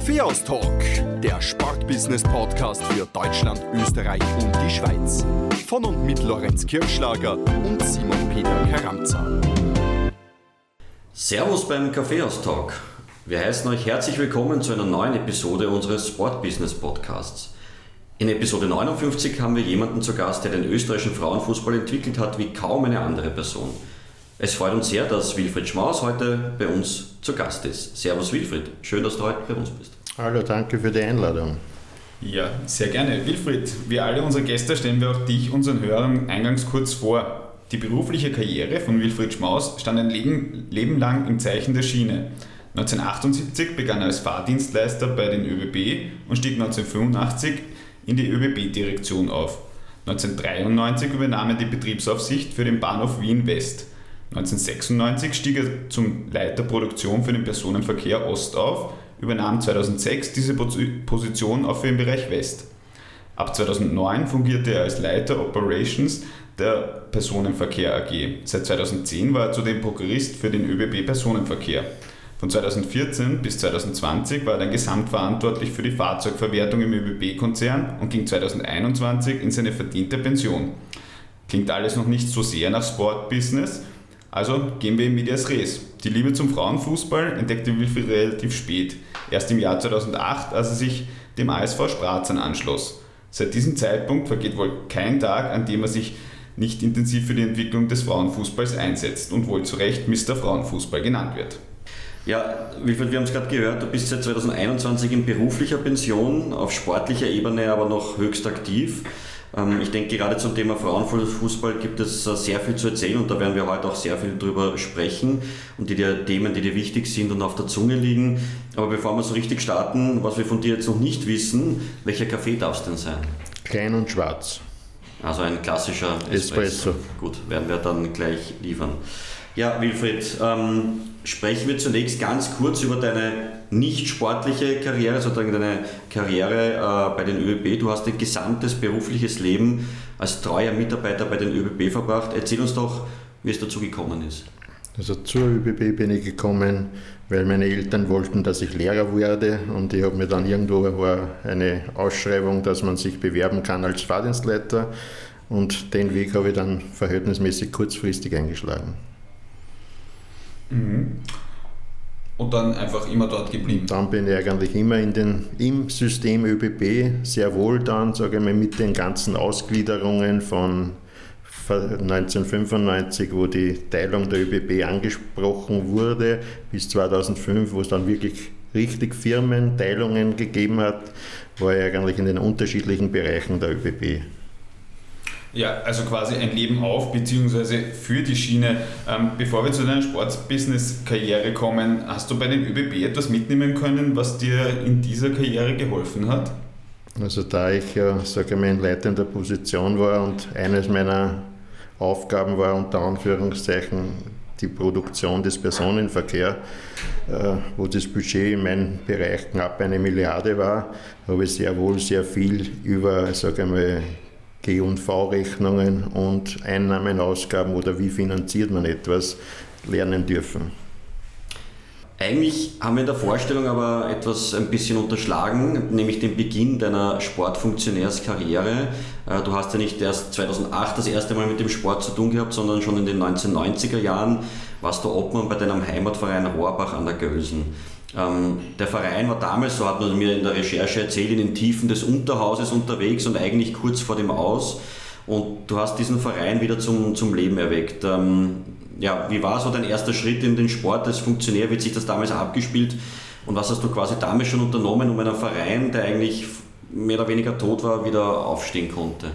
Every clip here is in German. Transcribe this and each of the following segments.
Business AT. Kaffeehaus-Talk, der Sportbusiness-Podcast für Deutschland, Österreich und die Schweiz. Von und mit Lorenz Kirschlager und Simon Peter Karamza. Servus beim Kaffeehaus-Talk. Wir heißen euch herzlich willkommen zu einer neuen Episode unseres Sportbusiness-Podcasts. In Episode 59 haben wir jemanden zu Gast, der den österreichischen Frauenfußball entwickelt hat wie kaum eine andere Person. Es freut uns sehr, dass Wilfried Schmaus heute bei uns zu Gast ist. Servus Wilfried, schön, dass du heute bei uns bist. Hallo, danke für die Einladung. Ja, sehr gerne. Wilfried, wie alle unsere Gäste stellen wir auch dich unseren Hörern eingangs kurz vor. Die berufliche Karriere von Wilfried Schmaus stand ein Leben, Leben lang im Zeichen der Schiene. 1978 begann er als Fahrdienstleister bei den ÖBB und stieg 1985 in die ÖBB-Direktion auf. 1993 übernahm er die Betriebsaufsicht für den Bahnhof Wien West. 1996 stieg er zum Leiter Produktion für den Personenverkehr Ost auf, übernahm 2006 diese Position auch für den Bereich West. Ab 2009 fungierte er als Leiter Operations der Personenverkehr AG. Seit 2010 war er zudem Prokurist für den ÖBB Personenverkehr. Von 2014 bis 2020 war er dann gesamtverantwortlich für die Fahrzeugverwertung im ÖBB-Konzern und ging 2021 in seine verdiente Pension. Klingt alles noch nicht so sehr nach Sportbusiness, also gehen wir in Medias Res. Die Liebe zum Frauenfußball entdeckte Wilfried relativ spät, erst im Jahr 2008, als er sich dem ASV Spratzern anschloss. Seit diesem Zeitpunkt vergeht wohl kein Tag, an dem er sich nicht intensiv für die Entwicklung des Frauenfußballs einsetzt und wohl zu Recht Mr. Frauenfußball genannt wird. Ja, Wilfried, wir haben es gerade gehört, du bist seit 2021 in beruflicher Pension, auf sportlicher Ebene aber noch höchst aktiv. Ähm, ich denke, gerade zum Thema Frauenfußball gibt es äh, sehr viel zu erzählen und da werden wir heute auch sehr viel drüber sprechen und die, die Themen, die dir wichtig sind und auf der Zunge liegen. Aber bevor wir so richtig starten, was wir von dir jetzt noch nicht wissen, welcher Kaffee darf es denn sein? Klein und schwarz. Also ein klassischer Espresso. Espresso. Gut, werden wir dann gleich liefern. Ja, Wilfried, ähm, sprechen wir zunächst ganz kurz über deine nicht sportliche Karriere, sondern deine Karriere äh, bei den ÖBB. Du hast ein gesamtes berufliches Leben als treuer Mitarbeiter bei den ÖBB verbracht. Erzähl uns doch, wie es dazu gekommen ist. Also zur ÖBB bin ich gekommen, weil meine Eltern wollten, dass ich Lehrer werde und ich habe mir dann irgendwo eine Ausschreibung, dass man sich bewerben kann als Fahrdienstleiter und den Weg habe ich dann verhältnismäßig kurzfristig eingeschlagen. Mhm. Und dann einfach immer dort geblieben? Dann bin ich eigentlich immer in den, im System ÖBB, sehr wohl dann, sage ich mal, mit den ganzen Ausgliederungen von 1995, wo die Teilung der ÖBB angesprochen wurde, bis 2005, wo es dann wirklich richtig Firmenteilungen gegeben hat, war ich eigentlich in den unterschiedlichen Bereichen der ÖBB. Ja, also quasi ein Leben auf bzw. für die Schiene. Ähm, bevor wir zu deiner Sportsbusiness-Karriere kommen, hast du bei den ÖBB etwas mitnehmen können, was dir in dieser Karriere geholfen hat? Also da ich ja, sage mal, in leitender Position war und eines meiner Aufgaben war unter Anführungszeichen die Produktion des Personenverkehrs, äh, wo das Budget in meinem Bereich knapp eine Milliarde war, habe ich sehr wohl sehr viel über, sage mal, G&V-Rechnungen und Einnahmen, Ausgaben oder wie finanziert man etwas lernen dürfen. Eigentlich haben wir in der Vorstellung aber etwas ein bisschen unterschlagen, nämlich den Beginn deiner Sportfunktionärskarriere. Äh, du hast ja nicht erst 2008 das erste Mal mit dem Sport zu tun gehabt, sondern schon in den 1990er Jahren warst du Obmann bei deinem Heimatverein Rohrbach an der Gölsen. Ähm, der Verein war damals, so hat man mir in der Recherche erzählt, in den Tiefen des Unterhauses unterwegs und eigentlich kurz vor dem Aus. Und du hast diesen Verein wieder zum, zum Leben erweckt. Ähm, ja, wie war so dein erster Schritt in den Sport als Funktionär? Wie hat sich das damals abgespielt? Und was hast du quasi damals schon unternommen, um einen Verein, der eigentlich mehr oder weniger tot war, wieder aufstehen konnte?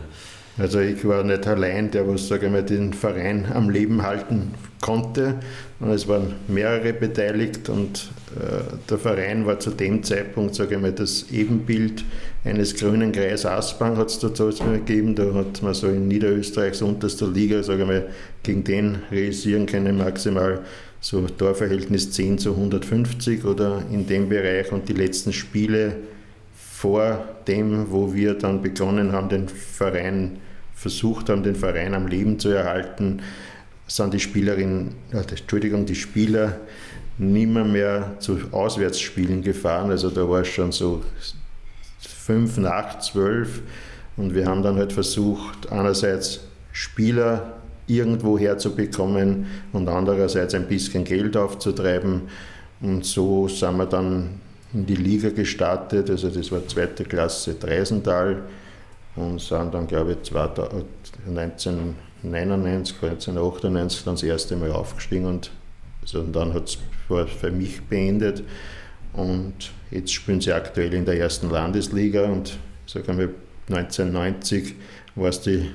Also ich war nicht allein, der was sage ich mal, den Verein am Leben halten konnte. Und es waren mehrere beteiligt und äh, der Verein war zu dem Zeitpunkt, sage ich mal, das Ebenbild eines grünen Kreis Aspang hat es dazu gegeben. Da hat man so in Niederösterreichs unterster Liga, sage ich mal, gegen den realisieren können maximal so Torverhältnis 10 zu 150 oder in dem Bereich und die letzten Spiele vor dem, wo wir dann begonnen haben, den Verein versucht haben, den Verein am Leben zu erhalten, sind die Spielerinnen, äh, Entschuldigung, die Spieler nimmer mehr zu Auswärtsspielen gefahren. Also da war es schon so fünf nach zwölf und wir haben dann halt versucht, einerseits Spieler irgendwo herzubekommen und andererseits ein bisschen Geld aufzutreiben. Und so sind wir dann in die Liga gestartet, also das war zweite Klasse Dreisental und sind dann, glaube ich, 1999, 1998 dann das erste Mal aufgestiegen und also dann hat es für mich beendet und jetzt spielen sie aktuell in der ersten Landesliga und sagen wir 1990 war es die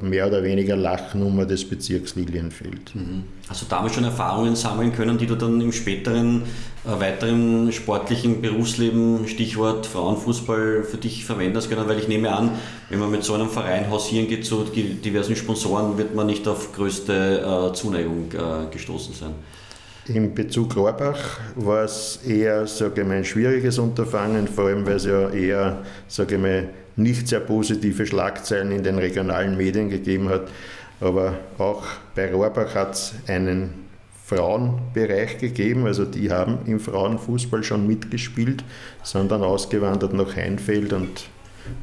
mehr oder weniger Lachnummer des Bezirks Lilienfeld. Mhm. Hast du damals schon Erfahrungen sammeln können, die du dann im späteren, äh, weiteren sportlichen Berufsleben, Stichwort Frauenfußball, für dich verwendest können? Weil ich nehme an, wenn man mit so einem Verein hausieren geht zu diversen Sponsoren, wird man nicht auf größte äh, Zuneigung äh, gestoßen sein. In Bezug Rohrbach war es eher sage ich mal, ein schwieriges Unterfangen, vor allem weil es ja eher sage ich mal, nicht sehr positive Schlagzeilen in den regionalen Medien gegeben hat. Aber auch bei Rohrbach hat es einen Frauenbereich gegeben, also die haben im Frauenfußball schon mitgespielt, sind dann ausgewandert nach Heinfeld und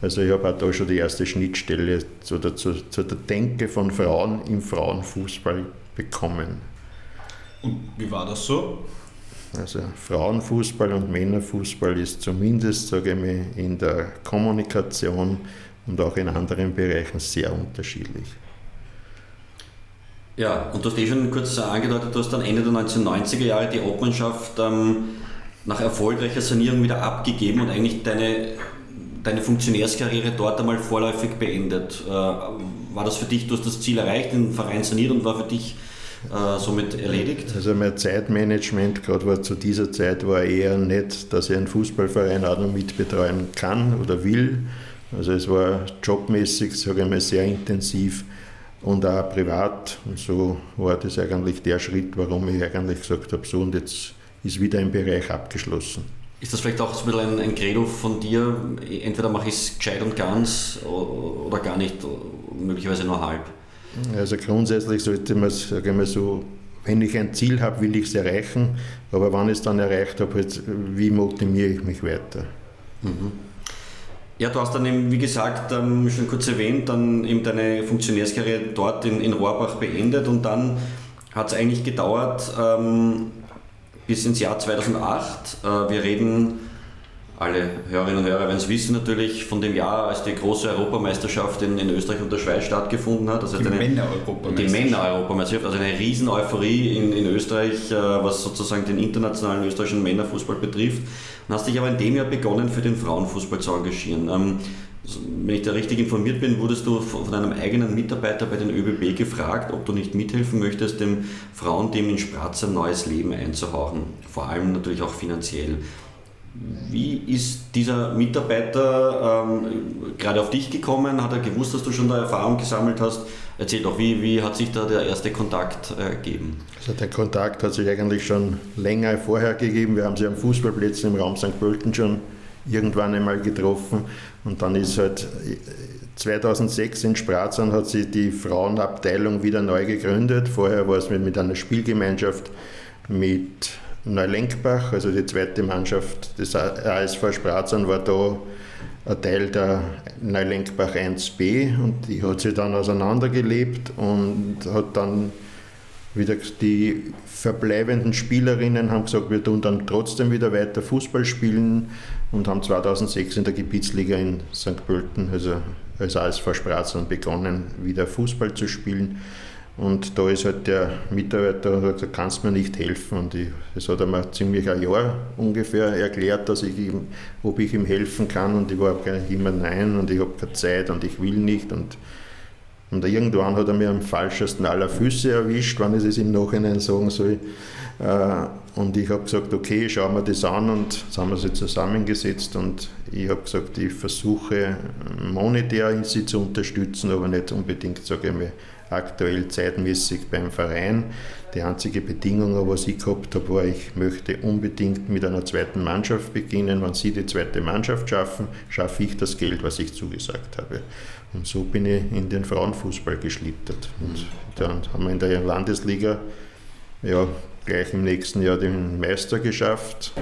also ich habe auch da schon die erste Schnittstelle zu der, zu, zu der Denke von Frauen im Frauenfußball bekommen. Und wie war das so? Also Frauenfußball und Männerfußball ist zumindest, sage ich mal, in der Kommunikation und auch in anderen Bereichen sehr unterschiedlich. Ja, und du hast eh schon kurz angedeutet, du hast dann Ende der 1990er Jahre die Obmannschaft ähm, nach erfolgreicher Sanierung wieder abgegeben und eigentlich deine, deine Funktionärskarriere dort einmal vorläufig beendet. Äh, war das für dich, du hast das Ziel erreicht, den Verein saniert und war für dich äh, somit erledigt? Also mein Zeitmanagement, gerade war zu dieser Zeit, war eher nicht, dass ich einen Fußballverein auch noch mitbetreuen kann oder will. Also es war jobmäßig, sage ich mal, sehr intensiv und auch privat. Und so war das eigentlich der Schritt, warum ich eigentlich gesagt habe, so und jetzt ist wieder ein Bereich abgeschlossen. Ist das vielleicht auch so ein bisschen ein, Credo von dir? Entweder mache ich es gescheit und ganz oder gar nicht, möglicherweise nur halb? Also grundsätzlich sollte man, sage mal so, wenn ich ein Ziel habe, will ich es erreichen, aber wenn ich es dann erreicht habe, halt, wie motiviere ich mich weiter? Mhm. Ja, du hast dann eben, wie gesagt, ähm, schon kurz erwähnt, dann eben deine Funktionärskarriere dort in, in Rohrbach beendet und dann hat es eigentlich gedauert ähm, bis ins Jahr 2008. Äh, wir reden alle Hörerinnen und Hörer werden es wissen natürlich von dem Jahr, als die große Europameisterschaft in, in Österreich und der Schweiz stattgefunden hat. Also die Männer-Europameisterschaft. Die Männer-Europameisterschaft, also eine riesen Euphorie in, in Österreich, äh, was sozusagen den internationalen österreichischen Männerfußball betrifft. Und hast dich aber in dem Jahr begonnen, für den Frauenfußball zu engagieren. Ähm, wenn ich da richtig informiert bin, wurdest du von einem eigenen Mitarbeiter bei den ÖBB gefragt, ob du nicht mithelfen möchtest, dem Frauenteam in Spratz ein neues Leben einzuhauchen. Vor allem natürlich auch finanziell. Wie ist dieser Mitarbeiter ähm, gerade auf dich gekommen? Hat er gewusst, dass du schon da Erfahrung gesammelt hast? Erzähl doch, wie, wie hat sich da der erste Kontakt äh, ergeben? Also der Kontakt hat sich eigentlich schon länger vorher gegeben. Wir haben sie am Fußballplätzen im Raum St. Pölten schon irgendwann einmal getroffen. Und dann ist halt 2006 in Spratzern hat sie die Frauenabteilung wieder neu gegründet. Vorher war es mit, mit einer Spielgemeinschaft mit Neulenkbach, also die zweite Mannschaft des ASV Spratzern, war da ein Teil der Neulenkbach 1b und die hat sich dann auseinandergelebt und hat dann wieder die verbleibenden Spielerinnen haben gesagt, wir tun dann trotzdem wieder weiter Fußball spielen und haben 2006 in der Gebietsliga in St. Pölten, also als ASV Spratzern, begonnen, wieder Fußball zu spielen. Und da ist halt der Mitarbeiter und hat gesagt, kannst mir nicht helfen. Und ich, das hat er mir ziemlich ein Jahr ungefähr erklärt, dass ich ihm, ob ich ihm helfen kann. Und ich war immer nein und ich habe keine Zeit und ich will nicht. Und Und irgendwann hat er mir am falschesten aller Füße erwischt, wenn ich es im Nachhinein sagen soll. Äh, und ich habe gesagt, okay, schauen wir das an und jetzt haben wir sie zusammengesetzt und ich habe gesagt, ich versuche monetär sie zu unterstützen, aber nicht unbedingt, sage ich mal, aktuell zeitmäßig beim Verein. Die einzige Bedingung, was ich gehabt habe, war, ich möchte unbedingt mit einer zweiten Mannschaft beginnen. Wenn Sie die zweite Mannschaft schaffen, schaffe ich das Geld, was ich zugesagt habe. Und so bin ich in den Frauenfußball geschlittert. Und dann haben wir in der Landesliga ja, gleich im nächsten Jahr den Meister geschafft.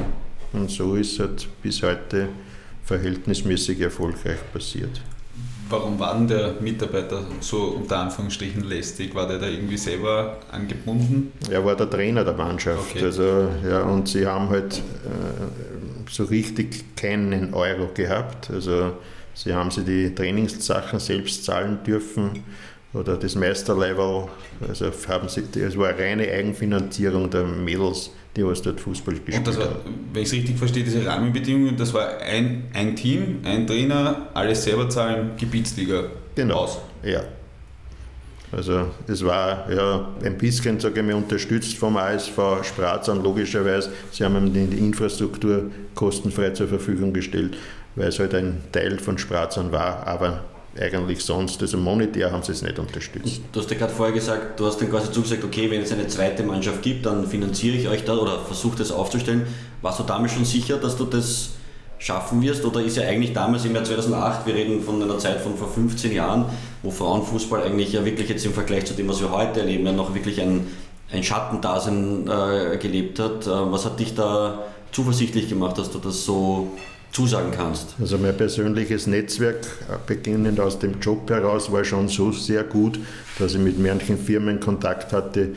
Und so ist es halt bis heute verhältnismäßig erfolgreich passiert. Warum war denn der Mitarbeiter so unter Anführungsstrichen lästig? War der da irgendwie selber angebunden? Er war der Trainer der Mannschaft. Okay. Also, ja, und sie haben halt äh, so richtig keinen Euro gehabt. Also sie haben sich die Trainingssachen selbst zahlen dürfen oder das Meisterlevel. Also haben sie, es war eine reine Eigenfinanzierung der Mädels die was dort Fußball gespielt Und das war, wenn ich es richtig verstehe, diese Rahmenbedingungen, das war ein, ein Team, ein Trainer, alles selber zahlen, Gebietsliga genau. aus. Ja. Also es war ja ein bisschen, sage ich mal, unterstützt vom ASV Spratzan, logischerweise. Sie haben ihm die Infrastruktur kostenfrei zur Verfügung gestellt, weil es halt ein Teil von Spratzan war, aber eigentlich sonst, also monetär haben sie es nicht unterstützt. Du hast ja gerade vorher gesagt, du hast dann quasi zugesagt, okay, wenn es eine zweite Mannschaft gibt, dann finanziere ich euch da oder versuche das aufzustellen. Warst du damals schon sicher, dass du das schaffen wirst? Oder ist ja eigentlich damals im Jahr 2008, wir reden von einer Zeit von vor 15 Jahren, wo Frauenfußball eigentlich ja wirklich jetzt im Vergleich zu dem, was wir heute erleben, ja noch wirklich ein, ein Schattendasein äh, gelebt hat. Äh, was hat dich da zuversichtlich gemacht, dass du das so zusagen kannst? Also mein persönliches Netzwerk, äh, beginnend aus dem Job heraus, war schon so sehr gut, dass ich mit manchen Firmen Kontakt hatte,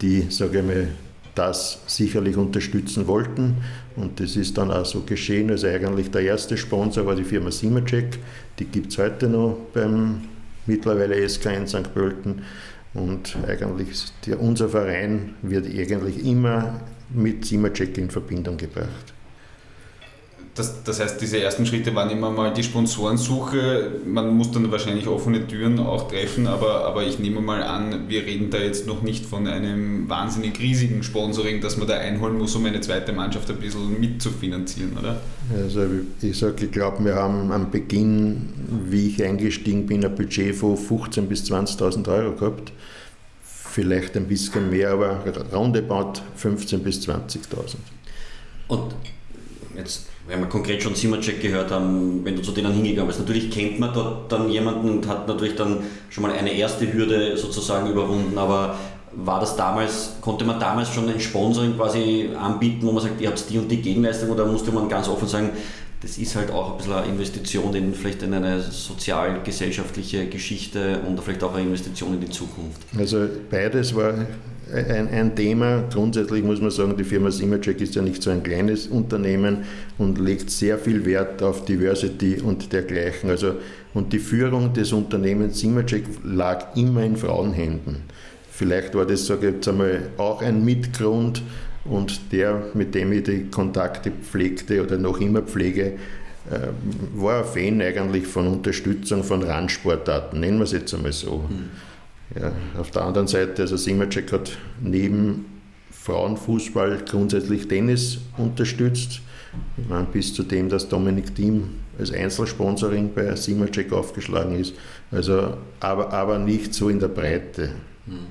die, sage ich mal, das sicherlich unterstützen wollten. Und das ist dann auch so geschehen. Also eigentlich der erste Sponsor war die Firma Simacek. Die gibt es heute noch beim mittlerweile SK in St. Pölten. Und eigentlich der, unser Verein wird eigentlich immer mit Simacek in Verbindung gebracht. Das, das heißt, diese ersten Schritte waren immer mal die Sponsorensuche. Man muss dann wahrscheinlich offene Türen auch treffen, aber, aber ich nehme mal an, wir reden da jetzt noch nicht von einem wahnsinnig riesigen Sponsoring, das man da einholen muss, um eine zweite Mannschaft ein bisschen mitzufinanzieren, oder? Also ich sage, ich glaube, wir haben am Beginn, wie ich eingestiegen bin, ein Budget von 15.000 bis 20.000 Euro gehabt. Vielleicht ein bisschen mehr, aber roundabout 15.000 bis 20.000. Und jetzt wenn wir konkret schon Simmercheck gehört haben, wenn du zu denen hingegangen bist, natürlich kennt man dort dann jemanden und hat natürlich dann schon mal eine erste Hürde sozusagen überwunden, aber war das damals, konnte man damals schon ein Sponsoring quasi anbieten, wo man sagt, ihr habt die und die Gegenleistung oder musste man ganz offen sagen, das ist halt auch ein bisschen eine Investition in vielleicht in eine sozial-gesellschaftliche Geschichte und vielleicht auch eine Investition in die Zukunft? Also beides war ein, ein, Thema. Grundsätzlich muss man sagen, die Firma Simacek ist ja nicht so ein kleines Unternehmen und legt sehr viel Wert auf Diversity und dergleichen. Also, und die Führung des Unternehmens Simacek lag immer in Frauenhänden. Vielleicht war das, sage ich jetzt einmal, auch ein Mitgrund und der, mit dem ich die Kontakte pflegte oder noch immer pflege, äh, war ein Fan eigentlich von Unterstützung von Randsportarten, nennen wir es jetzt einmal so. Mhm. Ja, auf der anderen Seite, also Simacek hat neben Frauenfußball grundsätzlich Tennis unterstützt. Ich meine, bis zu dem, dass Dominik Thiem als Einzelsponsoring bei Simacek aufgeschlagen ist. Also, aber, aber nicht so in der Breite. Hm.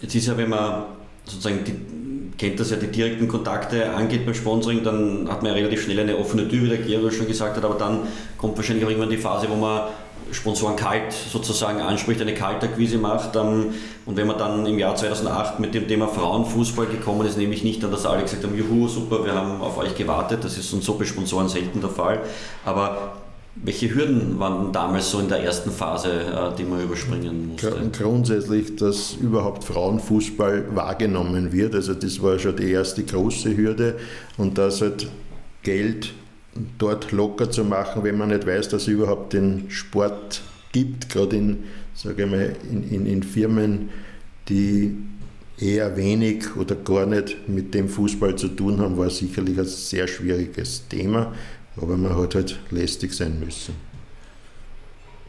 Jetzt ist ja, wenn man sozusagen die, kennt das ja, die direkten Kontakte angeht beim Sponsoring, dann hat man ja relativ schnell eine offene Tür, wie der Gero schon gesagt hat, aber dann kommt wahrscheinlich auch irgendwann die Phase, wo man Sponsoren kalt sozusagen anspricht, eine Kaltakquise macht. Ähm, und wenn man dann im Jahr 2008 mit dem Thema Frauenfußball gekommen ist, nehme ich nicht an, dass alle gesagt haben, juhu, super, wir haben auf euch gewartet. Das ist so bei Sponsoren selten der Fall. Aber welche Hürden waren damals so in der ersten Phase, äh, die man überspringen musste? Grundsätzlich, dass überhaupt Frauenfußball wahrgenommen wird. Also das war schon die erste große Hürde und dass halt Geld dort locker zu machen, wenn man nicht weiß, dass es überhaupt den Sport gibt, gerade in, sage ich mal, in, in, in Firmen, die eher wenig oder gar nicht mit dem Fußball zu tun haben, war sicherlich ein sehr schwieriges Thema, aber man hat halt lästig sein müssen.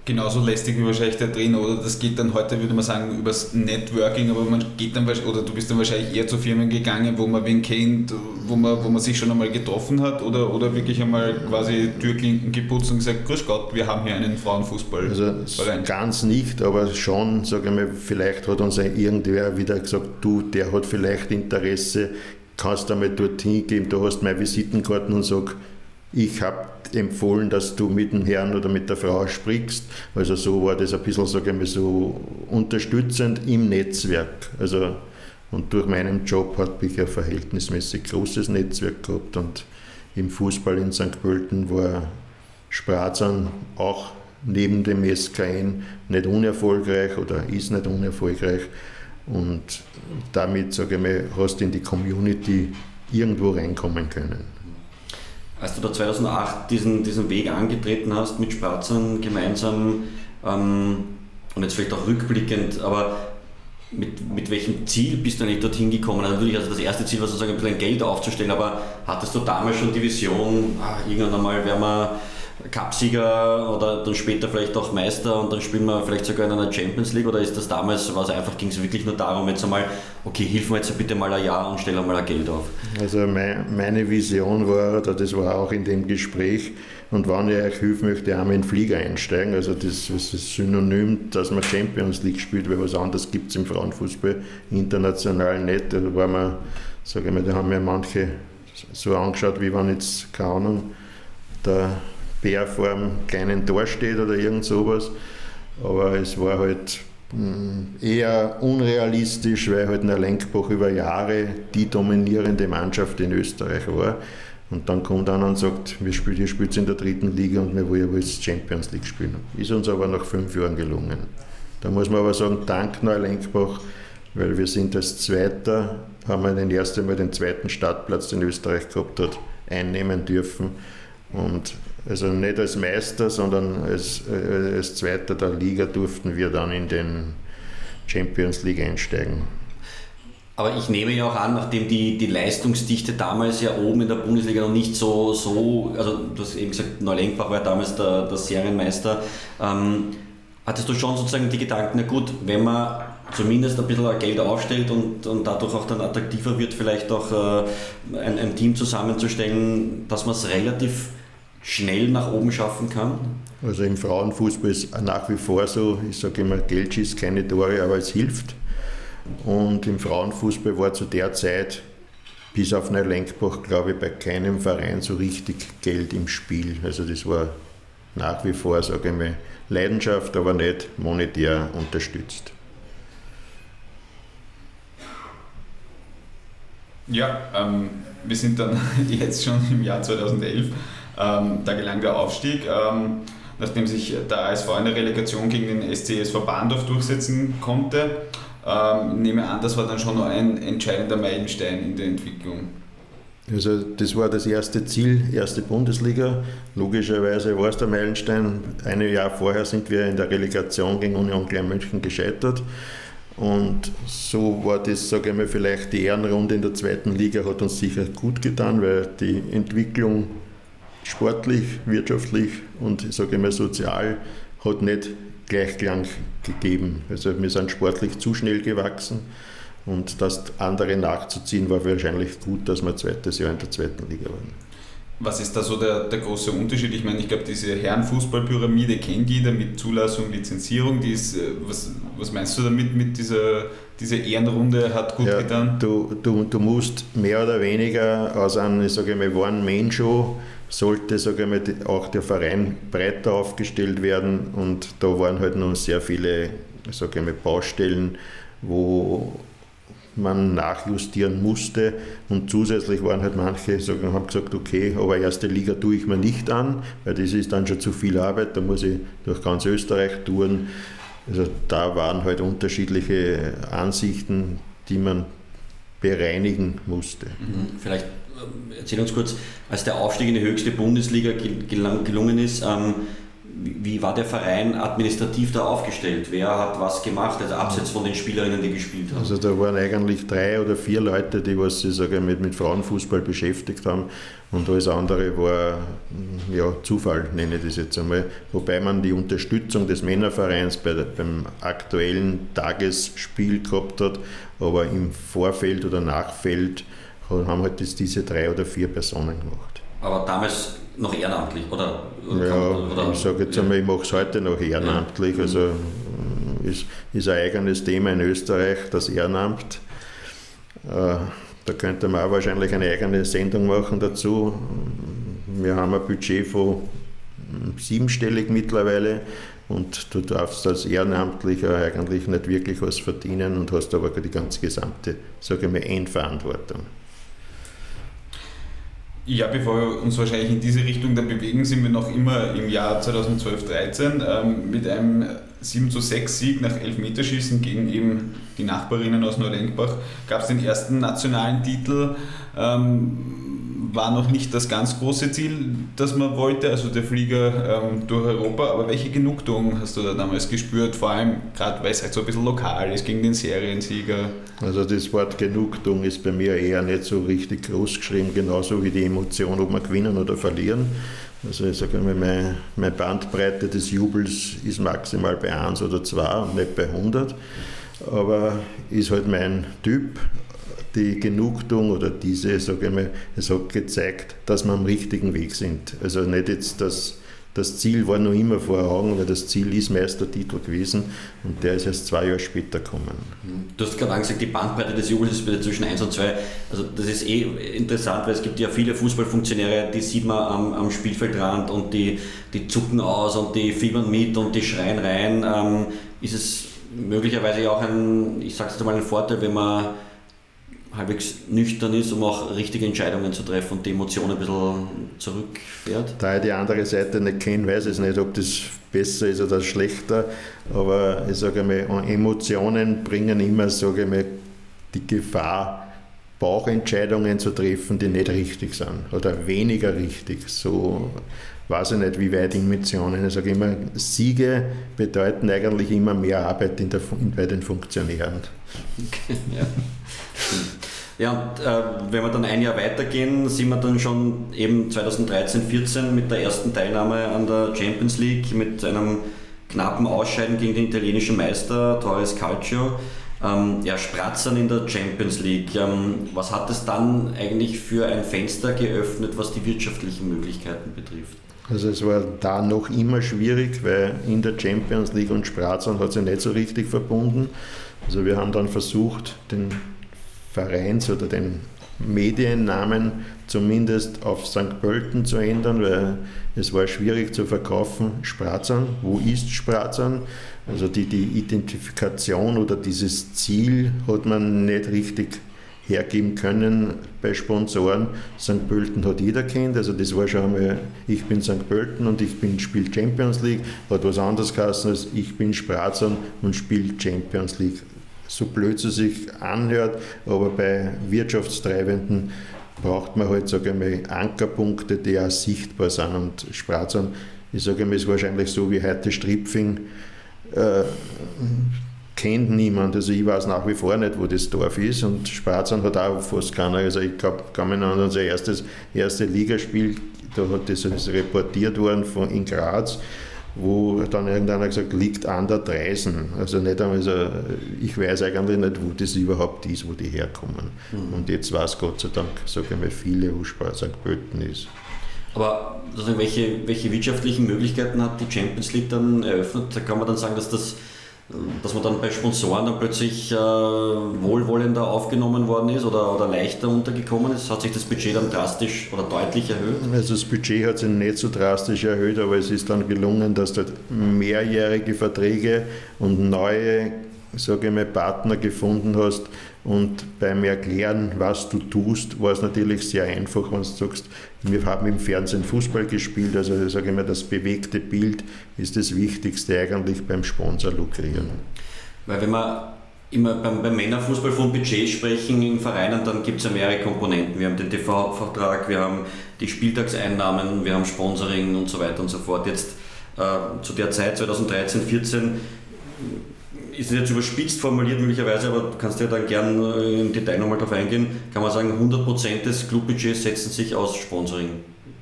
genauso lästig wie wahrscheinlich der Trainer, oder? Das geht dann heute, würde man sagen, übers Networking, aber man geht dann, oder du bist dann wahrscheinlich eher zu Firmen gegangen, wo man wen kennt, wo man, wo man sich schon einmal getroffen hat, oder, oder wirklich einmal quasi Türklinken geputzt und gesagt, grüß Gott, wir haben hier einen Frauenfußball. Also ganz nicht, aber schon, sage ich mal, vielleicht hat uns irgendwer wieder gesagt, du, der hat vielleicht Interesse, kannst du einmal dorthin gehen, du hast meine Visitenkarten und sag, ich habe empfohlen, dass du mit dem Herrn oder mit der Frau sprichst. Also so war das ein bisschen, sage ich mal, so unterstützend im Netzwerk. Also, und durch meinen Job habe ich ein verhältnismäßig großes Netzwerk gehabt und im Fußball in St. Pölten war Spratzern auch neben dem SKN nicht unerfolgreich oder ist nicht unerfolgreich. Und damit, sage ich mal, hast du in die Community irgendwo reinkommen können. Als du da 2008 diesen, diesen Weg angetreten hast mit Spratzern gemeinsam ähm, und jetzt vielleicht auch rückblickend, aber mit, mit welchem Ziel bist du eigentlich dorthin gekommen? Also natürlich, also das erste Ziel war sozusagen ein bisschen Geld aufzustellen, aber hattest du damals schon die Vision, ah, irgendwann einmal werden wir Cupsieger oder dann später vielleicht auch Meister und dann spielen wir vielleicht sogar in einer Champions League oder ist das damals, war es einfach, ging es wirklich nur darum, jetzt einmal, okay, hilf mir jetzt bitte mal ein Jahr und stell einmal ein Geld auf? Also meine Vision war, das war auch in dem Gespräch, und wenn ich euch helfen möchte, einmal in den Flieger einsteigen. Also das, das ist synonym, dass man Champions League spielt, weil was anderes gibt es im Frauenfußball international nicht. Da war man, sage ich mal, da haben mir manche so angeschaut, wie wenn jetzt, keine Ahnung, der Bär vor einem kleinen Tor steht oder irgend sowas. Aber es war halt hm, eher unrealistisch, weil halt der Lenkbach über Jahre die dominierende Mannschaft in Österreich war. Und dann kommt einer und sagt, wir spielen, ihr spielt in der dritten Liga und wir wollen jetzt Champions League spielen. Ist uns aber nach fünf Jahren gelungen. Da muss man aber sagen, dank Neulenkbach, weil wir sind als Zweiter, haben wir den ersten Mal den zweiten Startplatz, den Österreich gehabt hat, einnehmen dürfen. Und also nicht als Meister, sondern als, äh, als Zweiter der Liga durften wir dann in den Champions League einsteigen. Aber ich nehme ja auch an, nachdem die, die Leistungsdichte damals ja oben in der Bundesliga noch nicht so, so also du hast eben gesagt, Neulenkbach war damals der, der Serienmeister, ähm, hattest du schon sozusagen die Gedanken, na gut, wenn man zumindest ein bisschen Geld aufstellt und, und dadurch auch dann attraktiver wird, vielleicht auch äh, ein, ein Team zusammenzustellen, dass man es relativ schnell nach oben schaffen kann? Also im Frauenfußball ist nach wie vor so, ich sage immer, Geld schießt keine Tore, aber es hilft. Und im Frauenfußball war zu der Zeit bis auf Neulenkbach, glaube ich, bei keinem Verein so richtig Geld im Spiel. Also das war nach wie vor, sage ich mal, Leidenschaft, aber nicht monetär unterstützt. Ja, ähm, wir sind dann jetzt schon im Jahr 2011 ähm, da gelang der Aufstieg, ähm, nachdem sich der ASV in der Relegation gegen den SCSV Bahndorf durchsetzen konnte. Ähm, nehme an, das war dann schon ein entscheidender Meilenstein in der Entwicklung. Also das war das erste Ziel, erste Bundesliga. Logischerweise war es der Meilenstein. Ein Jahr vorher sind wir in der Relegation gegen Union Klein München gescheitert. Und so war das, sage ich mal, vielleicht die Ehrenrunde in der zweiten Liga hat uns sicher gut getan, weil die Entwicklung sportlich, wirtschaftlich und ich sage immer sozial hat nicht Gleichklang gegeben. Also wir sind sportlich zu schnell gewachsen und das andere nachzuziehen war wahrscheinlich gut, dass wir zweites Jahr in der zweiten Liga waren. Was ist da so der, der große Unterschied? Ich meine, ich glaube, diese Herrenfußballpyramide kennt jeder mit Zulassung, Lizenzierung. Die ist, äh, was, was meinst du damit, mit dieser diese Ehrenrunde hat gut ja, getan? Du, du, du musst mehr oder weniger aus einem, ich sage mal, One-Man-Show sollte sage auch der Verein breiter aufgestellt werden und da waren halt noch sehr viele sage ich mal, Baustellen, wo man nachjustieren musste und zusätzlich waren halt manche, sagen, haben gesagt, okay, aber erste Liga tue ich mir nicht an, weil das ist dann schon zu viel Arbeit, da muss ich durch ganz Österreich touren. Also da waren halt unterschiedliche Ansichten, die man bereinigen musste. Mhm. Vielleicht erzähl uns kurz, als der Aufstieg in die höchste Bundesliga gelungen ist, ähm, wie war der Verein administrativ da aufgestellt? Wer hat was gemacht, also abseits von den Spielerinnen, die gespielt haben? Also da waren eigentlich drei oder vier Leute, die was sich sage, mit, mit Frauenfußball beschäftigt haben und alles andere war ja, Zufall, nenne ich das jetzt einmal. Wobei man die Unterstützung des Männervereins bei, beim aktuellen Tagesspiel gehabt hat, aber im Vorfeld oder Nachfeld haben halt das diese drei oder vier Personen gemacht. Aber damals noch ehrenamtlich, oder? Ja, oder, ich sage jetzt einmal, ich mache es heute noch ehrenamtlich. Ja. Also ist, ist ein eigenes Thema in Österreich, das Ehrenamt. Äh, da könnte man auch wahrscheinlich eine eigene Sendung machen dazu. Wir haben ein Budget von siebenstellig mittlerweile und du darfst als Ehrenamtlicher eigentlich nicht wirklich was verdienen und hast aber die ganze gesamte, sage ich mal, Endverantwortung. Ja, bevor wir uns wahrscheinlich in diese Richtung dann bewegen, sind wir noch immer im Jahr 2012-13 ähm, mit einem 7 zu 6 Sieg nach Elfmeterschießen gegen eben die Nachbarinnen aus Neudenkbach. Gab es den ersten nationalen Titel. Ähm, war noch nicht das ganz große Ziel, das man wollte, also der Flieger ähm, durch Europa. Aber welche Genugtuung hast du da damals gespürt? Vor allem gerade, weil es halt so ein bisschen lokal ist gegen den Seriensieger. Also das Wort Genugtuung ist bei mir eher nicht so richtig groß geschrieben, genauso wie die Emotion, ob wir gewinnen oder verlieren. Also ich sage mal, meine, meine Bandbreite des Jubels ist maximal bei 1 oder 2 und nicht bei 100. Aber ist halt mein Typ die Genugtuung oder diese, sage ich mal, es hat gezeigt, dass wir am richtigen Weg sind. Also nicht jetzt das, das Ziel war noch immer vor Augen, weil das Ziel ist Meistertitel gewesen und der ist erst zwei Jahre später gekommen. Du hast gerade gesagt, die Bandbreite des Jubels ist bitte zwischen 1 und 2. Also das ist eh interessant, weil es gibt ja viele Fußballfunktionäre, die sieht man am, am Spielfeldrand und die, die zucken aus und die fiebern mit und die schreien rein. Ähm, ist es möglicherweise auch ein, ich sage es mal, ein Vorteil, wenn man halbwegs nüchtern ist, um auch richtige Entscheidungen zu treffen und die Emotionen ein bisschen zurückfährt. Da ich die andere Seite nicht kenne, weiß ich nicht, ob das besser ist oder schlechter, aber ich sage mal, Emotionen bringen immer, sage ich mal, die Gefahr, Bauchentscheidungen zu treffen, die nicht richtig sind oder weniger richtig. So weiß ich nicht, wie weit Emotionen. Ich sage immer, Siege bedeuten eigentlich immer mehr Arbeit in der, bei den Funktionären. Okay, ja. Ja, äh, wenn wir dann ein Jahr weitergehen, sind wir dann schon eben 2013, 14 mit der ersten Teilnahme an der Champions League mit einem knappen Ausscheiden gegen den italienischen Meister Torres Calcio. Ähm, ja, Spratzern in der Champions League. Ähm, was hat es dann eigentlich für ein Fenster geöffnet, was die wirtschaftlichen Möglichkeiten betrifft? Also es war da noch immer schwierig, weil in der Champions League und Spratzern hat sich nicht so richtig verbunden. Also wir haben dann versucht, den Vereins oder den Mediennamen zumindest auf St. Pölten zu ändern, weil es war schwierig zu verkaufen, Spratzern, wo ist Spratzern? Also die, die Identifikation oder dieses Ziel hat man nicht richtig hergeben können bei Sponsoren. St. Pölten hat jeder kennt, also das war schon einmal, ich bin St. Pölten und ich bin spiele Champions League, hat was anderes geheißen als ich bin Spratzern und spiele Champions League so blöd es sich anhört, aber bei Wirtschaftstreibenden braucht man halt, sage ich mal, Ankerpunkte, die auch sichtbar sind. Und Spratzern, ich sage mal, ist wahrscheinlich so wie heute Stripfing, äh, kennt niemand. Also ich weiß nach wie vor nicht, wo das Dorf ist und Spratzern hat auch fast keiner. Also ich glaub, kann mich an unser erstes erste Ligaspiel, da hat das, das reportiert worden von, in Graz wo dann irgendeiner gesagt liegt an der Dreisen. Also nicht einmal so, ich weiß eigentlich nicht, wo das überhaupt ist, wo die herkommen. Mhm. Und jetzt weiß Gott sei Dank, sage ich mal, viele, wo St. Pölten ist. Aber also welche, welche wirtschaftlichen Möglichkeiten hat die Champions League dann eröffnet? Da kann man dann sagen, dass das dass man dann bei Sponsoren dann plötzlich äh, wohlwollender aufgenommen worden ist oder, oder leichter untergekommen ist? Hat sich das Budget dann drastisch oder deutlich erhöht? Also das Budget hat sich nicht so drastisch erhöht, aber es ist dann gelungen, dass du mehrjährige Verträge und neue sage ich mal, Partner gefunden hast und beim Erklären, was du tust, war es natürlich sehr einfach, wenn du sagst, wir haben im Fernsehen Fußball gespielt, also sage ich mal, das bewegte Bild ist das Wichtigste eigentlich beim Sponsor lukrieren. Weil wenn wir immer beim, beim Männerfußball von Budget sprechen in Vereinen, dann gibt es ja mehrere Komponenten. Wir haben den TV-Vertrag, wir haben die Spieltagseinnahmen, wir haben Sponsoring und so weiter und so fort. Jetzt äh, zu der Zeit 2013, 14 ist jetzt überspitzt formuliert möglicherweise, aber du kannst ja dann gern äh, im Detail nochmal darauf eingehen, kann man sagen, 100% des Clubbudgets setzen sich aus Sponsoring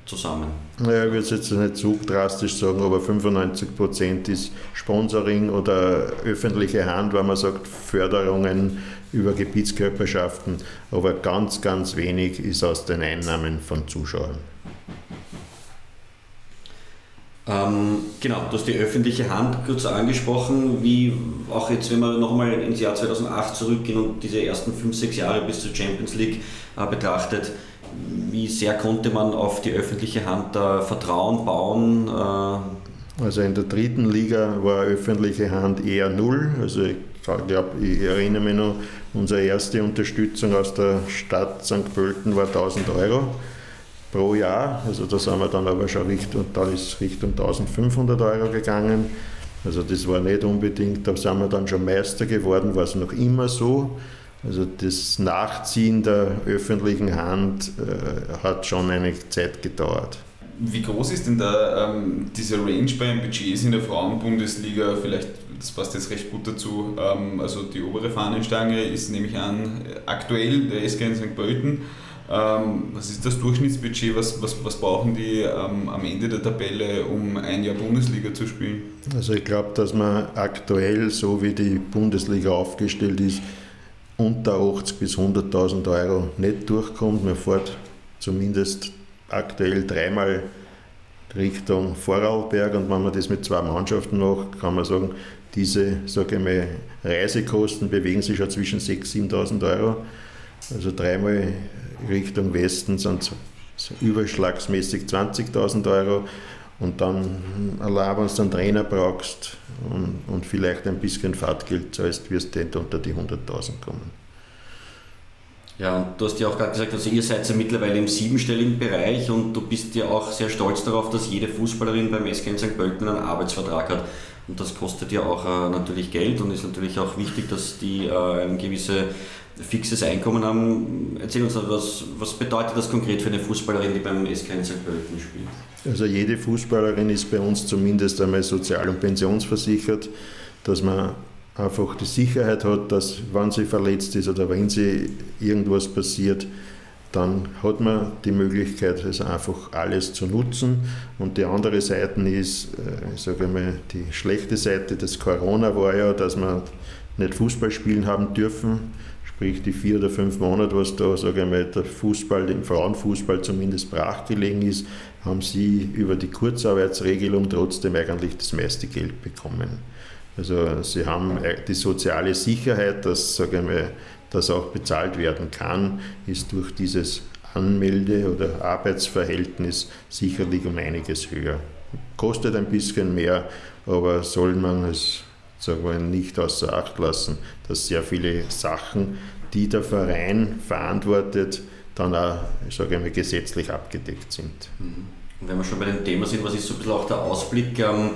zusammen. Naja, ich würde es jetzt nicht zu drastisch sagen, aber 95% ist Sponsoring oder öffentliche Hand, wenn man sagt Förderungen über Gebietskörperschaften, aber ganz, ganz wenig ist aus den Einnahmen von Zuschauern. Ähm, genau, du hast die öffentliche Hand kurz angesprochen, wie auch jetzt, wenn wir nochmal ins Jahr 2008 zurückgehen und diese ersten 5, 6 Jahre bis zur Champions League äh, betrachtet, wie sehr konnte man auf die öffentliche Hand äh, Vertrauen bauen? Äh? Also in der dritten Liga war öffentliche Hand eher null. Also ich glaube, ich erinnere mich noch, unsere erste Unterstützung aus der Stadt St. Pölten war 1000 Euro pro Jahr. Also da sind wir dann aber schon Richtung, da ist Richtung 1500 Euro gegangen. Also das war nicht unbedingt, da sind wir dann schon Meister geworden, war es noch immer so. Also das Nachziehen der öffentlichen Hand äh, hat schon eine Zeit gedauert. Wie groß ist denn da ähm, diese Range bei den Budgets in der Frauenbundesliga? Vielleicht, das passt jetzt recht gut dazu. Ähm, also die obere Fahnenstange ist, nehme ich an, aktuell der SK in St. Pölten. Ähm, was ist das Durchschnittsbudget? Was, was, was brauchen die ähm, am Ende der Tabelle, um ein Jahr Bundesliga zu spielen? Also ich glaube, dass man aktuell, so wie die Bundesliga aufgestellt ist, unter 80.000 bis 100.000 Euro nicht durchkommt. Man fährt zumindest aktuell dreimal Richtung Vorarlberg und wenn man das mit zwei Mannschaften macht, kann man sagen, diese sage ich mal, Reisekosten bewegen sich schon zwischen 6.000 und 7.000 Euro. Also dreimal Richtung Westen sind es überschlagsmäßig 20.000 Euro und dann allein, wenn du einen Trainer brauchst und, und vielleicht ein bisschen Fahrtgeld zahlst, wirst du nicht unter die 100.000 kommen. Ja, und du hast ja auch gerade gesagt, also ihr seid ja mittlerweile im siebenstelligen Bereich und du bist ja auch sehr stolz darauf, dass jede Fußballerin beim SK in St. Pölten einen Arbeitsvertrag hat. Und das kostet ja auch äh, natürlich Geld und ist natürlich auch wichtig, dass die äh, eine gewisse fixes Einkommen haben. Erzähl uns was, was bedeutet das konkret für eine Fußballerin, die beim SK St. Pölten spielt? Also jede Fußballerin ist bei uns zumindest einmal sozial- und pensionsversichert, dass man einfach die Sicherheit hat, dass wenn sie verletzt ist oder wenn sie irgendwas passiert, dann hat man die Möglichkeit, also einfach alles zu nutzen. Und die andere Seite ist, äh, ich sage mal, die schlechte Seite des Corona war ja, dass man nicht Fußball spielen haben dürfen sprich die vier oder fünf Monate, was da, sage ich mal, der Fußball, im Frauenfußball zumindest brachgelegen ist, haben sie über die Kurzarbeitsregelung trotzdem eigentlich das meiste Geld bekommen. Also sie haben die soziale Sicherheit, dass, sage ich mal, das auch bezahlt werden kann, ist durch dieses Anmelde- oder Arbeitsverhältnis sicherlich um einiges höher. Kostet ein bisschen mehr, aber soll man es sagen wir, nicht außer Acht lassen, dass sehr viele Sachen, die der Verein verantwortet, dann auch, ich sage mal, gesetzlich abgedeckt sind. Mhm. Und wenn wir schon bei dem Thema sind, was ist so ein bisschen auch der Ausblick, ähm,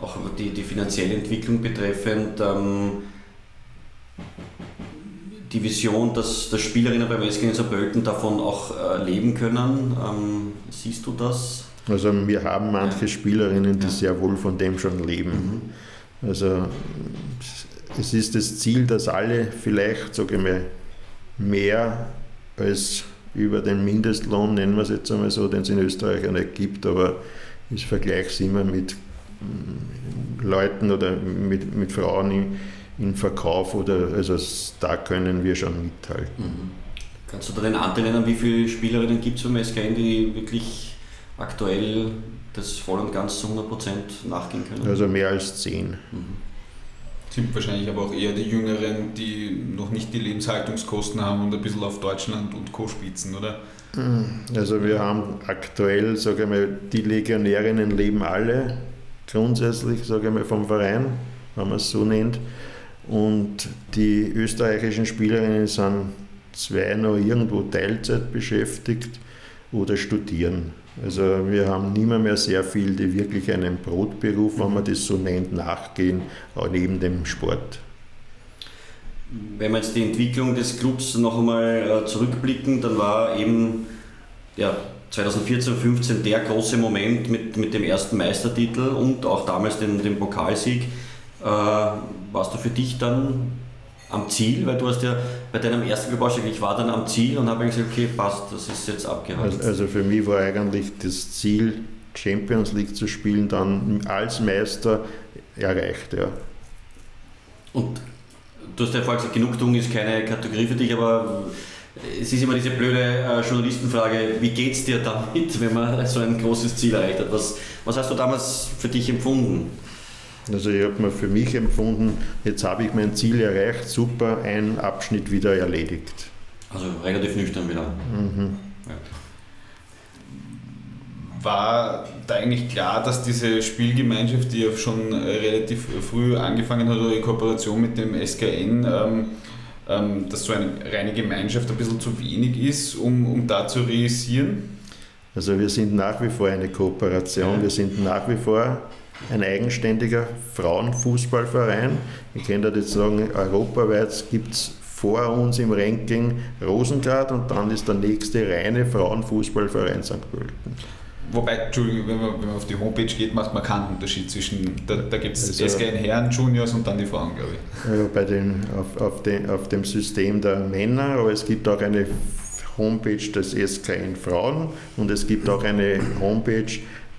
auch die, die finanzielle Entwicklung betreffend, ähm, die Vision, dass, dass Spielerinnen beim SG Pölten davon auch äh, leben können. Ähm, siehst du das? Also wir haben manche Spielerinnen, die ja. sehr wohl von dem schon leben. Mhm. Also es ist das Ziel, dass alle vielleicht, sage ich mal, mehr als über den Mindestlohn, nennen wir es jetzt einmal so, den es in Österreich ja nicht gibt, aber ich vergleiche es immer mit mm, Leuten oder mit, mit Frauen im, im Verkauf oder also da können wir schon mithalten. Mhm. Kannst du da den Anteil nennen, wie viele Spielerinnen gibt es beim SKN, die wirklich aktuell das voll und ganz zu 100% nachgehen können? Also mehr als 10. Mhm. Sind wahrscheinlich aber auch eher die Jüngeren, die noch nicht die Lebenshaltungskosten haben und ein bisschen auf Deutschland und Co. spitzen, oder? Mhm. Also wir haben aktuell, sage ich mal, die Legionärinnen leben alle grundsätzlich, sage ich mal, vom Verein, wenn man es so nennt. Und die österreichischen Spielerinnen sind zwei noch irgendwo Teilzeit beschäftigt oder studieren. Also wir haben nimmer mehr sehr viel, die wirklich einem Brotberuf, wenn man das so nennt, nachgehen, auch neben dem Sport. Wenn wir jetzt die Entwicklung des Clubs noch einmal äh, zurückblicken, dann war eben ja, 2014, 15 der große Moment mit, mit dem ersten Meistertitel und auch damals den, den Pokalsieg. Äh, warst du für dich dann am Ziel? Weil du hast ja bei deinem ersten Geburtstag, ich war dann am Ziel und habe gesagt, okay, passt, das ist jetzt abgehakt. Also, also für mich war eigentlich das Ziel, Champions League zu spielen, dann als Meister erreicht. Ja. Und du hast ja vorher gesagt, Genugtuung ist keine Kategorie für dich, aber es ist immer diese blöde äh, Journalistenfrage, wie geht es dir damit, wenn man so ein großes Ziel erreicht hat? Was, was hast du damals für dich empfunden? Also ich habe mir für mich empfunden, jetzt habe ich mein Ziel erreicht, super, ein Abschnitt wieder erledigt. Also relativ nüchtern wieder. Mhm. Ja. War da eigentlich klar, dass diese Spielgemeinschaft, die ja schon relativ früh angefangen hat, oder in Kooperation mit dem SKN, ähm, ähm, dass so eine reine Gemeinschaft ein bisschen zu wenig ist, um, um da zu realisieren? Also wir sind nach wie vor eine Kooperation, wir sind nach wie vor ein eigenständiger Frauenfußballverein. Ich kann da jetzt sagen, europaweit gibt es vor uns im Ranking Rosengrad und dann ist der nächste reine Frauenfußballverein St. Pölten. Wobei, Entschuldigung, wenn man, wenn man auf die Homepage geht, macht man keinen Unterschied zwischen, da, da gibt es also, SKN Herren, Juniors und dann die Frauen, glaube ich. Ja, bei den, auf, auf, den, auf dem System der Männer, aber es gibt auch eine Homepage des SKN Frauen und es gibt auch eine Homepage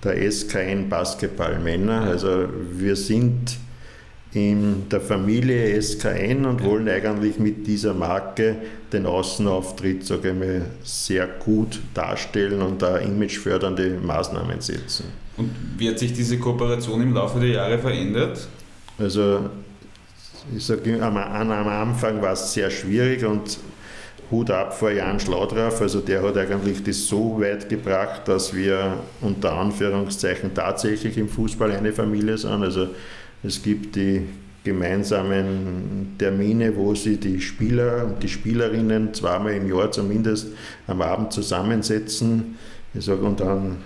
der SKN Basketball Männer. Also wir sind in der Familie SKN und wollen eigentlich mit dieser Marke den Außenauftritt sage mal, sehr gut darstellen und da imagefördernde Maßnahmen setzen. Und wie hat sich diese Kooperation im Laufe der Jahre verändert? Also ich sage, am, am Anfang war es sehr schwierig und Hut ab vor Jan Schlaudraff, also der hat eigentlich das so weit gebracht, dass wir unter Anführungszeichen tatsächlich im Fußball eine Familie sind. Also es gibt die gemeinsamen Termine, wo sie die Spieler und die Spielerinnen zweimal im Jahr zumindest am Abend zusammensetzen. Ich sage, und dann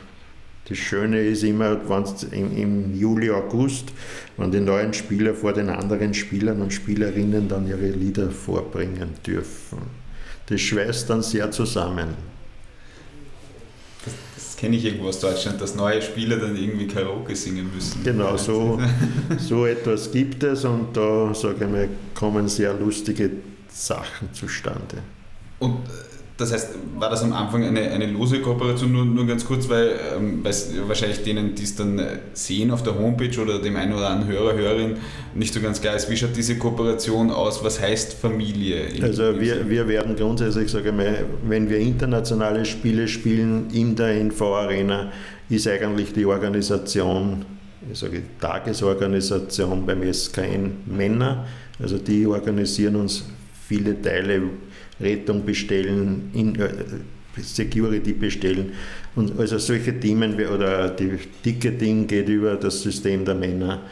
das Schöne ist immer, wenn im, im Juli, August, wenn die neuen Spieler vor den anderen Spielern und Spielerinnen dann ihre Lieder vorbringen dürfen. Das schweißt dann sehr zusammen kenne ich irgendwo aus Deutschland, dass neue Spieler dann irgendwie Karaoke singen müssen. Genau, so, so etwas gibt es und da, sage ich mal, kommen sehr lustige Sachen zustande. Und das heißt, war das am Anfang eine, eine lose Kooperation, nur, nur ganz kurz, weil ähm, wahrscheinlich denen, die es dann sehen auf der Homepage oder dem einen oder anderen Hörer, Hörerin nicht so ganz klar ist, wie schaut diese Kooperation aus, was heißt Familie? Also wir, wir werden grundsätzlich, sage ich mal, wenn wir internationale Spiele spielen in der NV Arena, ist eigentlich die Organisation, ich sage Tagesorganisation beim SKN Männer, also die organisieren uns viele Teile Rettung bestellen, in, äh, Security bestellen. Und also solche Themen oder die Ticketing geht über das System der Männer.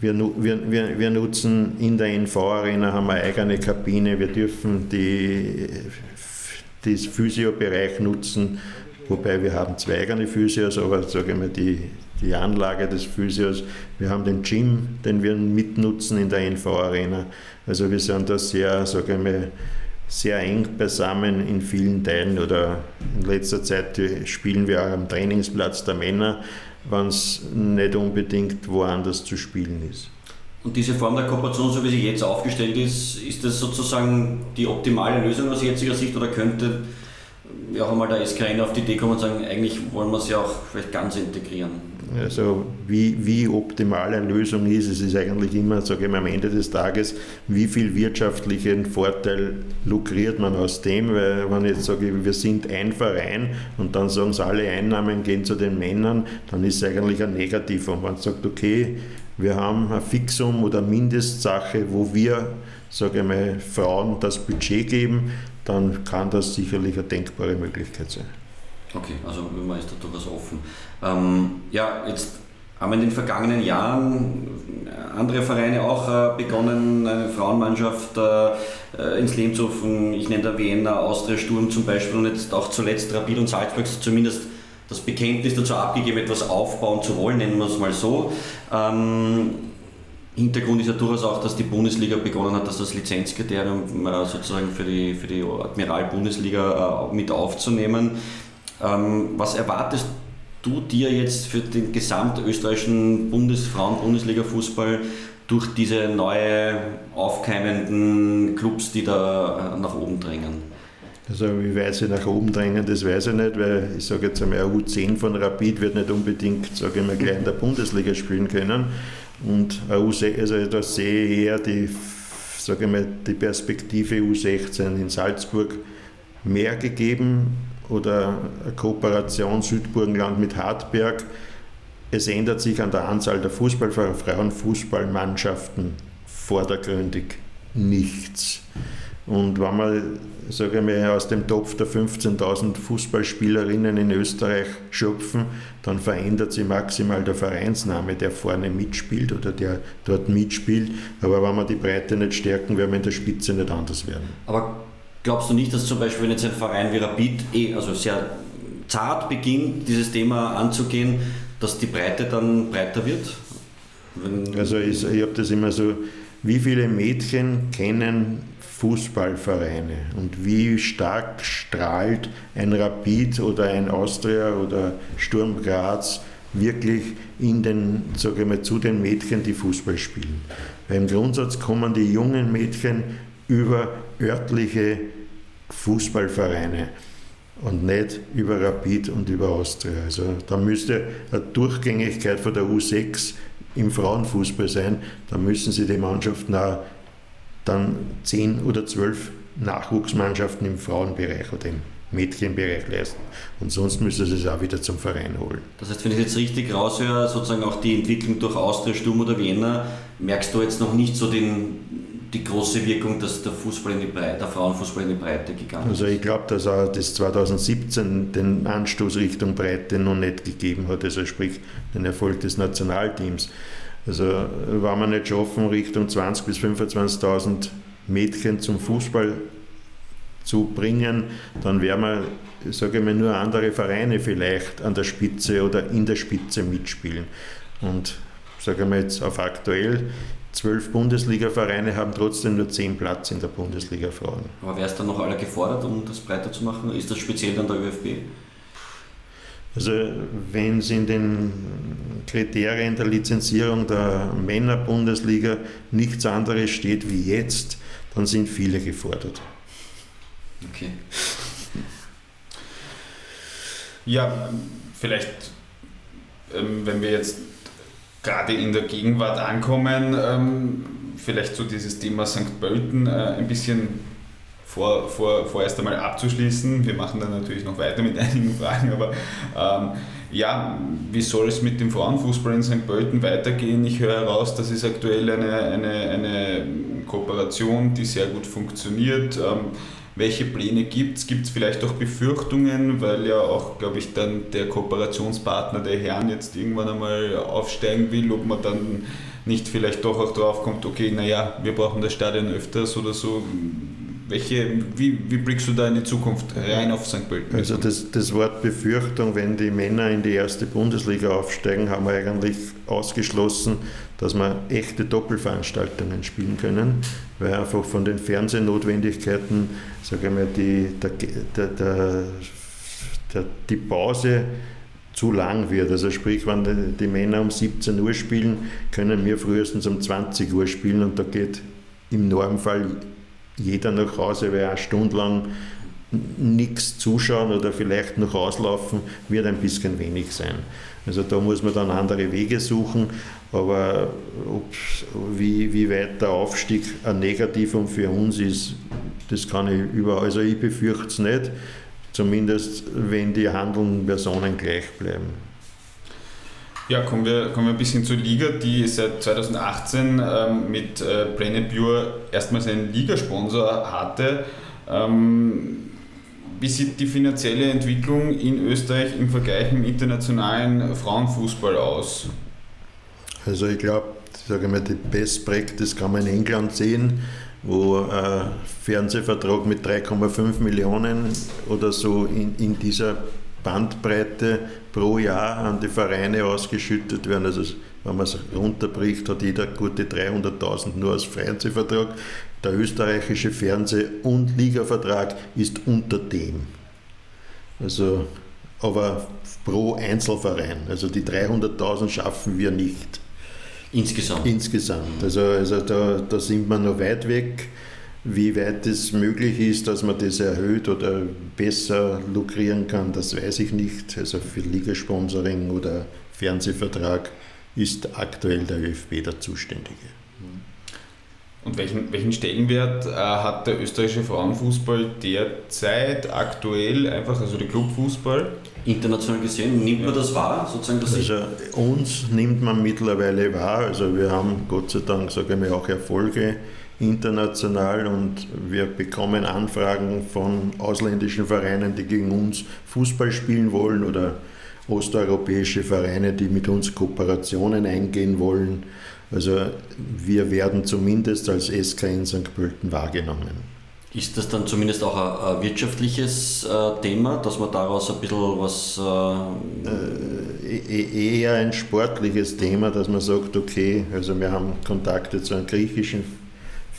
Wir, wir, wir, wir nutzen in der NV-Arena haben wir eine eigene Kabine, wir dürfen die, den Physiobereich nutzen, wobei wir haben zwei eigene Physios, aber sage mal, die, die Anlage des Physios, wir haben den Gym, den wir mitnutzen in der NV-Arena. Also wir sind da sehr, sage ich mal, sehr eng beisammen in vielen Teilen oder in letzter Zeit spielen wir auch am Trainingsplatz der Männer, wenn es nicht unbedingt woanders zu spielen ist. Und diese Form der Kooperation, so wie sie jetzt aufgestellt ist, ist das sozusagen die optimale Lösung aus jetziger Sicht oder könnte auch einmal der SKN auf die Idee kommen und sagen, eigentlich wollen wir ja auch vielleicht ganz integrieren? Also wie, wie optimal eine Lösung ist, es ist eigentlich immer, sage ich mal, am Ende des Tages, wie viel wirtschaftlichen Vorteil lukriert man aus dem, weil wenn ich jetzt sage, wir sind ein Verein und dann sagen sie, alle Einnahmen gehen zu den Männern, dann ist es eigentlich ein Negativ. Und man sagt, okay, wir haben ein Fixum oder Mindestsache, wo wir, sage ich mal, Frauen das Budget geben, dann kann das sicherlich eine denkbare Möglichkeit sein. Okay, also man ist da durchaus offen. Ähm, ja, jetzt haben in den vergangenen Jahren andere Vereine auch äh, begonnen, eine Frauenmannschaft äh, äh, ins Leben zu rufen. Ich nenne da Wiener, Austria Sturm zum Beispiel und jetzt auch zuletzt Rapid und Salzburg zumindest das Bekenntnis dazu abgegeben, etwas aufbauen zu wollen, nennen wir es mal so. Ähm, Hintergrund ist ja durchaus auch, dass die Bundesliga begonnen hat, das als Lizenzkriterium sozusagen für die, für die Admiral-Bundesliga mit aufzunehmen. Ähm, was erwartest du dir jetzt für den gesamtösterreichischen Bundes Frauen-Bundesliga-Fußball durch diese neue aufkeimenden Clubs, die da nach oben drängen? Also wie weit sie nach oben drängen, das weiß ich nicht, weil ich sage jetzt einmal, U10 von Rapid wird nicht unbedingt, sage ich mal, gleich in der Bundesliga spielen können. Und U6, also da sehe ich eher die, sage ich mal, die Perspektive U16 in Salzburg mehr gegeben oder eine Kooperation Südburgenland mit Hartberg. Es ändert sich an der Anzahl der Fußball Frauenfußballmannschaften vordergründig nichts. Und wenn man, sage ich mal, aus dem Topf der 15.000 Fußballspielerinnen in Österreich schöpfen, dann verändert sich maximal der Vereinsname, der vorne mitspielt oder der dort mitspielt. Aber wenn wir die Breite nicht stärken, werden wir in der Spitze nicht anders werden. Aber glaubst du nicht, dass zum Beispiel, wenn jetzt ein Verein wie Rapid eh, also sehr zart beginnt, dieses Thema anzugehen, dass die Breite dann breiter wird? Wenn also ich, ich habe das immer so, wie viele Mädchen kennen Fußballvereine und wie stark strahlt ein Rapid oder ein Austria oder Sturm Graz wirklich in den, sage ich mal, zu den Mädchen, die Fußball spielen. Weil im Grundsatz kommen die jungen Mädchen über örtliche Fußballvereine und nicht über Rapid und über Austria. Also da müsste eine Durchgängigkeit von der U6 im Frauenfußball sein. Da müssen sie die Mannschaften auch dann zehn oder zwölf Nachwuchsmannschaften im Frauenbereich oder im Mädchenbereich leisten. Und sonst müsste sie es auch wieder zum Verein holen. Das heißt, wenn ich jetzt richtig raushöre, sozusagen auch die Entwicklung durch Austria, Sturm oder Wiener, merkst du jetzt noch nicht so den, die große Wirkung, dass der, Fußball in die Breite, der Frauenfußball in die Breite gegangen ist? Also ich glaube, dass auch das 2017 den Anstoß Richtung Breite noch nicht gegeben hat, also sprich den Erfolg des Nationalteams. Also wenn wir nicht schaffen, Richtung 20.000 bis 25.000 Mädchen zum Fußball zu bringen, dann werden wir, sage ich mal, nur andere Vereine vielleicht an der Spitze oder in der Spitze mitspielen. Und sage ich mal jetzt auf aktuell, zwölf Bundesliga-Vereine haben trotzdem nur zehn Platz in der Bundesliga Frauen. Aber wer ist dann noch alle gefordert, um das breiter zu machen? Ist das speziell dann der ÖFB? Also wenn es in den Kriterien der Lizenzierung der Männerbundesliga nichts anderes steht wie jetzt, dann sind viele gefordert. Okay. Ja, vielleicht, ähm, wenn wir jetzt gerade in der Gegenwart ankommen, ähm, vielleicht so dieses Thema St. Pölten äh, ein bisschen vor, vor, vorerst einmal abzuschließen. Wir machen dann natürlich noch weiter mit einigen Fragen, aber ähm, ja, wie soll es mit dem Frauenfußball in St. Pölten weitergehen? Ich höre heraus, das ist aktuell eine, eine, eine Kooperation, die sehr gut funktioniert. Ähm, welche Pläne gibt es? Gibt es vielleicht auch Befürchtungen, weil ja auch, glaube ich, dann der Kooperationspartner der Herren jetzt irgendwann einmal aufsteigen will, ob man dann nicht vielleicht doch auch drauf kommt, okay, naja, wir brauchen das Stadion öfters oder so. Welche, wie, wie blickst du da in die Zukunft rein auf St. Pölten? Also das, das Wort Befürchtung, wenn die Männer in die erste Bundesliga aufsteigen, haben wir eigentlich ausgeschlossen, dass wir echte Doppelveranstaltungen spielen können, weil einfach von den Fernsehnotwendigkeiten, sage ich mal, die, der, der, der, der, die Pause zu lang wird. Also sprich, wenn die, die Männer um 17 Uhr spielen, können wir frühestens um 20 Uhr spielen und da geht im Normfall jeder nach Hause, weil eine Stunde lang nichts zuschauen oder vielleicht noch auslaufen, wird ein bisschen wenig sein. Also da muss man dann andere Wege suchen, aber wie, wie weit der Aufstieg ein Negativum für uns ist, das kann ich überall, also ich befürchte es nicht, zumindest wenn die handelnden Personen gleich bleiben. Ja, kommen wir, kommen wir ein bisschen zur Liga, die seit 2018 ähm, mit äh, Planet Pure erstmals einen Ligasponsor hatte. Ähm, wie sieht die finanzielle Entwicklung in Österreich im Vergleich dem internationalen Frauenfußball aus? Also ich glaube, sage mal, die Best Practice kann man in England sehen, wo ein Fernsehvertrag mit 3,5 Millionen oder so in, in dieser Bandbreite pro Jahr an die Vereine ausgeschüttet werden. Also wenn man es runterbricht, hat jeder gute 300.000 nur als Fernsehvertrag. Der österreichische Fernseh- und Ligavertrag ist unter dem. Also aber pro Einzelverein. Also die 300.000 schaffen wir nicht. Insgesamt? Insgesamt. Also, also da, da sind wir noch weit weg. Wie weit es möglich ist, dass man das erhöht oder besser lukrieren kann, das weiß ich nicht. Also für Ligasponsoring oder Fernsehvertrag ist aktuell der ÖFB der Zuständige. Und welchen, welchen Stellenwert äh, hat der österreichische Frauenfußball derzeit aktuell, einfach also der Clubfußball? International gesehen, nimmt man das wahr? Sozusagen, dass also uns nimmt man mittlerweile wahr. Also wir haben Gott sei Dank, sage ich mal, auch Erfolge international und wir bekommen Anfragen von ausländischen Vereinen, die gegen uns Fußball spielen wollen oder osteuropäische Vereine, die mit uns Kooperationen eingehen wollen. Also wir werden zumindest als SK in St. Pölten wahrgenommen. Ist das dann zumindest auch ein, ein wirtschaftliches äh, Thema, dass man daraus ein bisschen was... Äh, äh e-, eher ein sportliches Thema, dass man sagt, okay, also wir haben Kontakte zu einem griechischen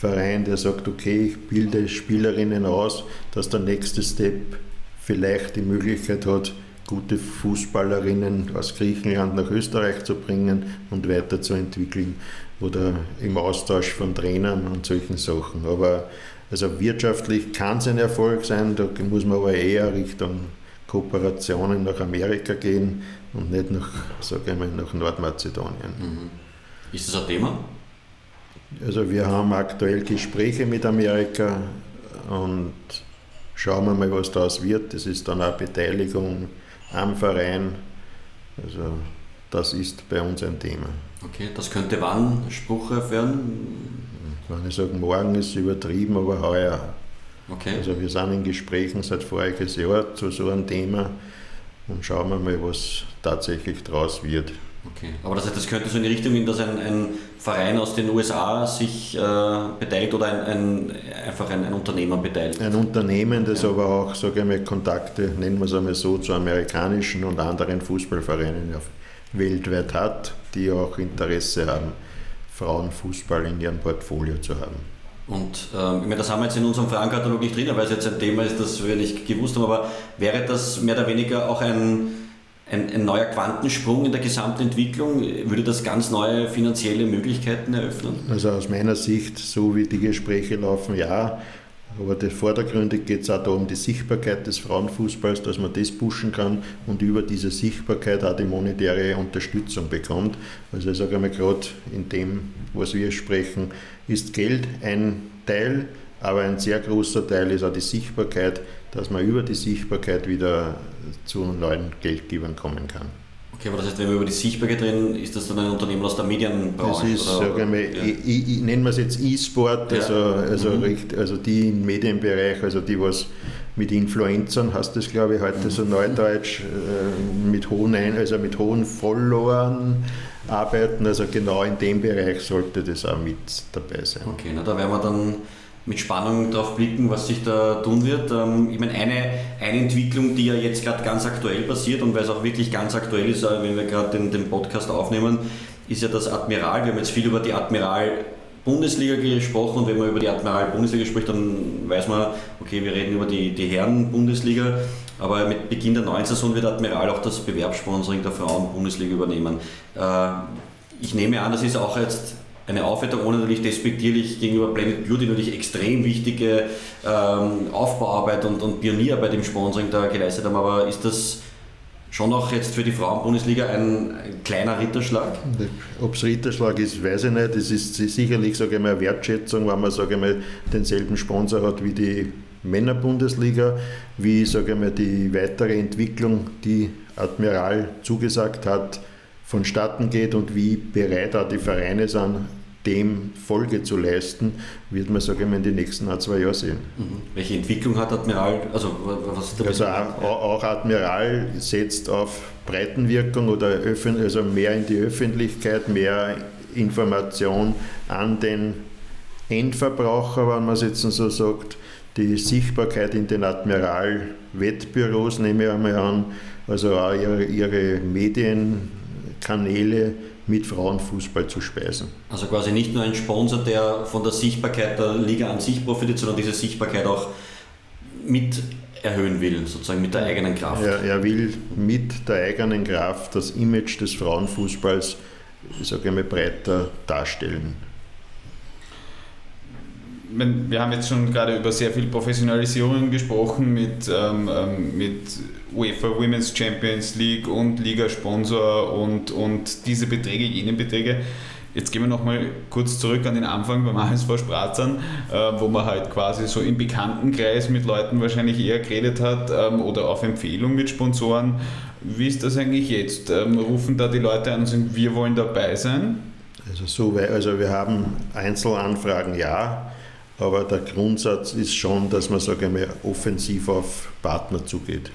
Verein, der sagt, okay, ich bilde Spielerinnen aus, dass der nächste Step vielleicht die Möglichkeit hat, gute Fußballerinnen aus Griechenland nach Österreich zu bringen und weiterzuentwickeln oder im Austausch von Trainern und solchen Sachen. Aber also wirtschaftlich kann es ein Erfolg sein, da muss man aber eher Richtung Kooperationen nach Amerika gehen und nicht nach, sage ich mal, nach Nordmazedonien. Mhm. Ist das ein Thema? Also wir haben aktuell Gespräche mit Amerika und schauen wir mal, was daraus wird. Das ist dann auch Beteiligung am Verein. Also das ist bei uns ein Thema. Okay, das könnte wann spruchreif werden? Wenn ich sage, morgen ist übertrieben, aber heuer. Okay. Also wir sind in Gesprächen seit voriges Jahr zu so einem Thema und schauen wir mal, was tatsächlich daraus wird. Okay, aber das heißt, das könnte so in die Richtung gehen, dass ein, ein Verein aus den USA sich äh, beteiligt oder ein, ein einfach ein, ein, Unternehmer beteiligt? Ein Unternehmen, das ja. aber auch, sage ich mal, Kontakte, nennen wir es einmal so, zu amerikanischen und anderen Fußballvereinen weltweit hat, die auch Interesse haben, Frauenfußball in ihrem Portfolio zu haben. Und ähm, ich meine, das haben wir jetzt in unserem Fragenkatalog nicht drin, weil es jetzt ein Thema ist, das wir nicht gewusst haben, aber wäre das mehr oder weniger auch ein ein, ein, neuer Quantensprung in der Gesamtentwicklung? Würde das ganz neue finanzielle Möglichkeiten eröffnen? Also aus meiner Sicht, so wie die Gespräche laufen, ja. Aber vordergründig geht es auch da um die Sichtbarkeit des Frauenfußballs, dass man das pushen kann und über diese Sichtbarkeit auch die monetäre Unterstützung bekommt. Also ich sage einmal gerade in dem, was wir sprechen, ist Geld ein Teil, aber ein sehr großer Teil ist auch die Sichtbarkeit, dass man über die Sichtbarkeit wieder zu neuen Geldgebern kommen kann. Okay, aber das heißt, wenn wir über die Sichtbarkeit reden, ist das dann ein Unternehmen aus der Medienbranche? Das ist, oder, sage ich, ja. ich, ich, nennen wir es jetzt E-Sport, also, ja. also, mhm. recht, also die im Medienbereich, also die was mit Influencern, hast das glaube ich heute so neudeutsch, äh, mit hohen, also mit hohen Followern arbeiten, also genau in dem Bereich sollte das auch mit dabei sein. Okay, na, da werden wir dann mit Spannung darauf blicken, was sich da tun wird. Ähm, ich meine, eine, eine Entwicklung, die ja jetzt gerade ganz aktuell passiert und weil es auch wirklich ganz aktuell ist, äh, wenn wir gerade den, den Podcast aufnehmen, ist ja das Admiral. Wir haben jetzt viel über die Admiral Bundesliga gesprochen und wenn man über die Admiral Bundesliga spricht, dann weiß man, okay, wir reden über die, die Herren Bundesliga, aber mit Beginn der neuen Saison wird Admiral auch das Bewerbssponsoring der Frauen Bundesliga übernehmen. Äh, ich nehme an, das ist auch jetzt eine Aufwertung, ohne natürlich despektierlich gegenüber Planet Beauty natürlich extrem wichtige ähm, Aufbauarbeit und, und Pionierarbeit im Sponsoring da geleistet haben, aber ist das schon auch jetzt für die Frauen-Bundesliga ein, ein, kleiner Ritterschlag? Ob es Ritterschlag ist, weiß ich nicht. Es ist sicherlich sage ich mal, eine Wertschätzung, wenn man sage ich mal, denselben Sponsor hat wie die Männer-Bundesliga, wie sage ich mal, die weitere Entwicklung, die Admiral zugesagt hat, vonstatten geht und wie bereit auch die Vereine sind, dem Folge zu leisten, wird man, sage ich mal, in den nächsten ein, zwei Jahren sehen. Mhm. Welche Entwicklung hat Admiral? Also, was also auch, auch, Admiral setzt auf Breitenwirkung oder also mehr in die Öffentlichkeit, mehr Information an den Endverbraucher, wenn man es jetzt so sagt. Die Sichtbarkeit in den Admiral-Wettbüros nehme ich einmal an, also auch ihre, ihre Medien Kanäle mit Frauenfußball zu speisen. Also quasi nicht nur ein Sponsor, der von der Sichtbarkeit der Liga an sich profitiert, sondern diese Sichtbarkeit auch mit erhöhen will, sozusagen mit der eigenen Kraft. Er, er will mit der eigenen Kraft das Image des Frauenfußballs, ich sage mal, breiter darstellen wir haben jetzt schon gerade über sehr viel Professionalisierung gesprochen mit, ähm, ähm, mit UEFA Women's Champions League und Ligasponsor und, und diese Beträge, jene Beträge. Jetzt gehen wir nochmal kurz zurück an den Anfang beim ASV Spratzern, äh, wo man halt quasi so im Bekanntenkreis mit Leuten wahrscheinlich eher geredet hat ähm, oder auf Empfehlung mit Sponsoren. Wie ist das eigentlich jetzt? Ähm, rufen da die Leute an und sagen, wir wollen dabei sein? Also, so, also wir haben Einzelanfragen, ja. Aber der Grundsatz ist schon, dass man sage ich offensiv auf Partner zugeht.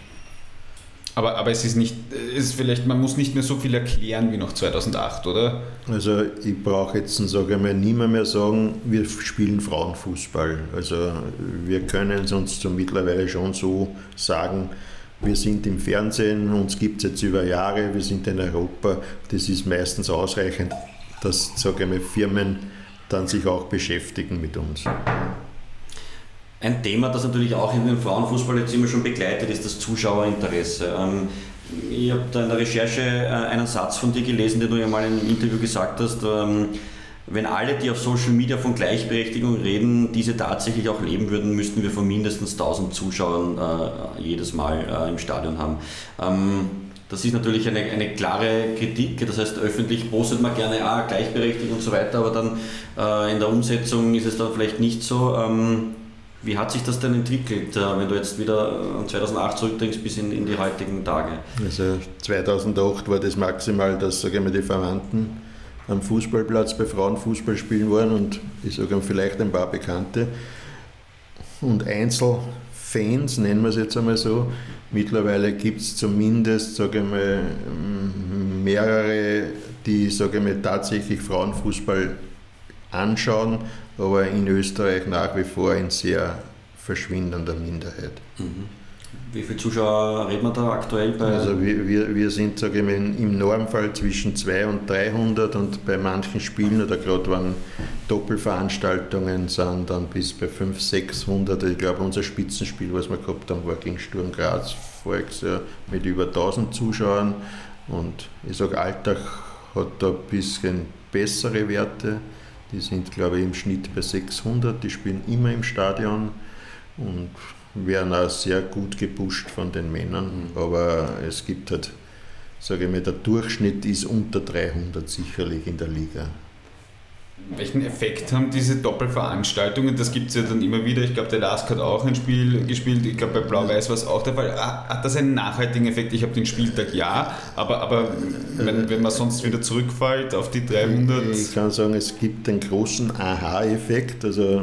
Aber, aber es ist nicht, ist vielleicht, man muss nicht mehr so viel erklären wie noch 2008, oder? Also ich brauche jetzt, sage ich mal, niemand mehr sagen, wir spielen Frauenfußball. Also wir können es uns so mittlerweile schon so sagen, wir sind im Fernsehen, uns gibt es jetzt über Jahre, wir sind in Europa. Das ist meistens ausreichend, dass, sage ich mal, Firmen dann sich auch beschäftigen mit uns. Ein Thema, das natürlich auch in den Frauenfußball jetzt immer schon begleitet, ist das Zuschauerinteresse. Ähm, ich habe da in der Recherche äh, einen Satz von dir gelesen, den du ja mal in einem Interview gesagt hast. Ähm, wenn alle, die auf Social Media von Gleichberechtigung reden, diese tatsächlich auch leben würden, müssten wir von mindestens 1000 Zuschauern äh, jedes Mal äh, im Stadion haben. Ähm, das ist natürlich eine, eine klare Kritik. Das heißt, öffentlich postet man gerne, ah, gleichberechtigt und so weiter, aber dann äh, in der Umsetzung ist es dann vielleicht nicht so. Ähm, wie hat sich das denn entwickelt, äh, wenn du jetzt wieder an 2008 zurückdenkst bis in, in die heutigen Tage? Also 2008 war das maximal, dass sage ich die Verwandten am Fußballplatz bei Frauenfußball spielen waren und ich sage vielleicht ein paar Bekannte und Einzelfans, nennen wir es jetzt einmal so, Mittlerweile gibt es zumindest sage mal, mehrere, die sage mal, tatsächlich Frauenfußball anschauen, aber in Österreich nach wie vor in sehr verschwindender Minderheit. Mhm. Wie viele Zuschauer reden wir da aktuell bei? Also wir, wir, wir sind sage ich mal, im Normfall zwischen 200 und 300 und bei manchen Spielen oder gerade wenn Doppelveranstaltungen sind, dann bis bei 500, 600. Ich glaube unser Spitzenspiel, was wir gehabt haben, war gegen Sturm Graz voriges Jahr mit über 1000 Zuschauern und ich sage Alltag hat da ein bisschen bessere Werte. Die sind glaube ich im Schnitt bei 600, die spielen immer im Stadion und werden auch sehr gut gepusht von den Männern, aber es gibt halt, sage ich mal, der Durchschnitt ist unter 300 sicherlich in der Liga. Welchen Effekt haben diese Doppelveranstaltungen? Das gibt es ja dann immer wieder. Ich glaube, der Lask hat auch ein Spiel gespielt. Ich glaube, bei Blau-Weiß war es auch der Fall. Ah, hat das einen nachhaltigen Effekt? Ich habe den Spieltag ja, aber, aber wenn, wenn man sonst wieder zurückfällt auf die 300. Ich kann sagen, es gibt einen großen Aha-Effekt. Also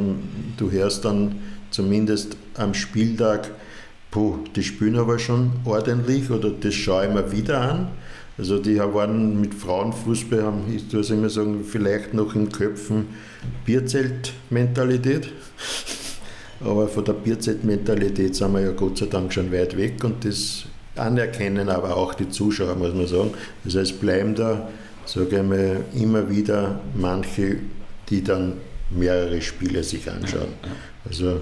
du hörst dann zumindest am Spieltag, puh, die spielen aber schon ordentlich oder das schaue ich mir wieder an. Also die waren mit Frauenfußball, haben, ich muss immer sagen, vielleicht noch in Köpfen Bierzelt-Mentalität. Aber von der Bierzelt-Mentalität sind wir ja Gott sei Dank schon weit weg und das anerkennen aber auch die Zuschauer, muss man sagen. Das heißt, bleiben da, sage ich mal, immer wieder manche, die dann mehrere Spiele sich anschauen. Also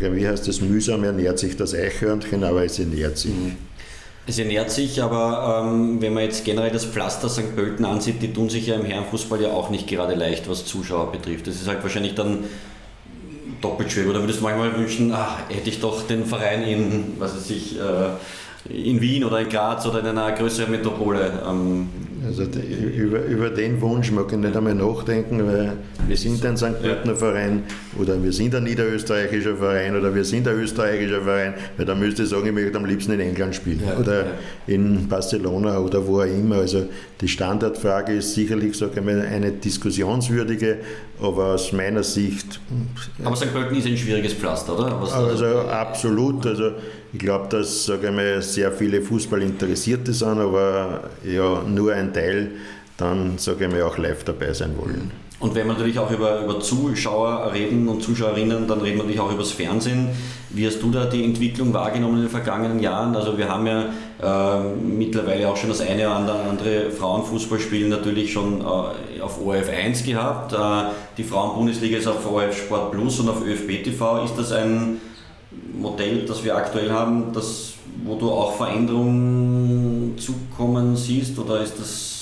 wie heißt das, mühsam ernährt sich das Eichhörnchen, aber es ernährt sich. Mhm. Es ernährt sich, aber ähm, wenn man jetzt generell das Pflaster St. Pölten ansieht, die tun sich ja im Herrenfußball ja auch nicht gerade leicht, was Zuschauer betrifft. Das ist halt wahrscheinlich dann doppelt schwer. Oder würdest du manchmal wünschen, ach, hätte ich doch den Verein in, was weiß ich, äh, in Wien oder in Graz oder in einer größeren Metropole. Ähm, also über, über den Wunsch mag ich nicht einmal nachdenken, weil wir sind ein St. Pöltener Verein oder wir sind ein niederösterreichischer Verein oder wir sind ein österreichischer Verein, weil da müsste ich sagen, ich möchte am liebsten in England spielen ja, oder ja. in Barcelona oder wo auch immer. Also die Standardfrage ist sicherlich sage ich mal, eine diskussionswürdige, aber aus meiner Sicht. Aber St. Pölten ist ein schwieriges Pflaster, oder? Was also absolut. Also ich glaube, dass sage ich mal, sehr viele Fußballinteressierte sind, aber ja, nur ein Teil dann sage ich mal, auch live dabei sein wollen. Und wenn wir natürlich auch über, über Zuschauer reden und Zuschauerinnen, dann reden wir natürlich auch über das Fernsehen. Wie hast du da die Entwicklung wahrgenommen in den vergangenen Jahren? Also wir haben ja äh, mittlerweile auch schon das eine oder andere Frauenfußballspiel natürlich schon äh, auf ORF 1 gehabt. Äh, die Frauenbundesliga ist auf ORF Sport Plus und auf ÖFB TV. Ist das ein Modell, das wir aktuell haben, das, wo du auch Veränderungen zukommen siehst oder ist das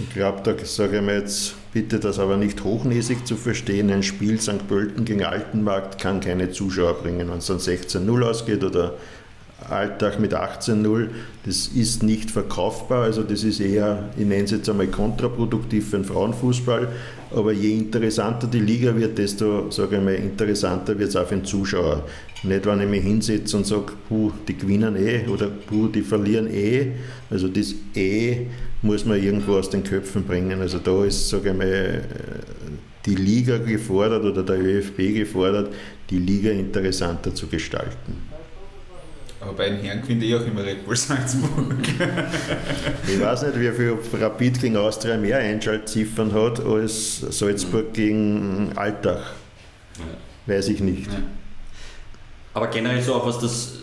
ich glaube, da sage ich mir jetzt, bitte das aber nicht hochnäsig zu verstehen. Ein Spiel St. Pölten gegen Altenmarkt kann keine Zuschauer bringen, wenn es dann 16-0 ausgeht oder Alltag mit 18-0, das ist nicht verkaufbar. Also das ist eher, ich nenne es jetzt einmal kontraproduktiv für den Frauenfußball. Aber je interessanter die Liga wird, desto sage ich mal, interessanter wird es auch für den Zuschauer. Nicht, wenn ich mich hinsetze und sage, puh, die gewinnen eh oder puh, die verlieren eh. Also das eh muss man irgendwo aus den Köpfen bringen. Also da ist, sage ich mal, die Liga gefordert oder der ÖFB gefordert, die Liga interessanter zu gestalten. Aber bei den Herren gewinnt eh auch immer Red Bull Salzburg. ich weiß nicht, wie viel Rapid gegen Austria mehr Einschaltziffern hat als Salzburg gegen Alltag. Ja. Weiß ich nicht. Ja. Aber generell so auch was das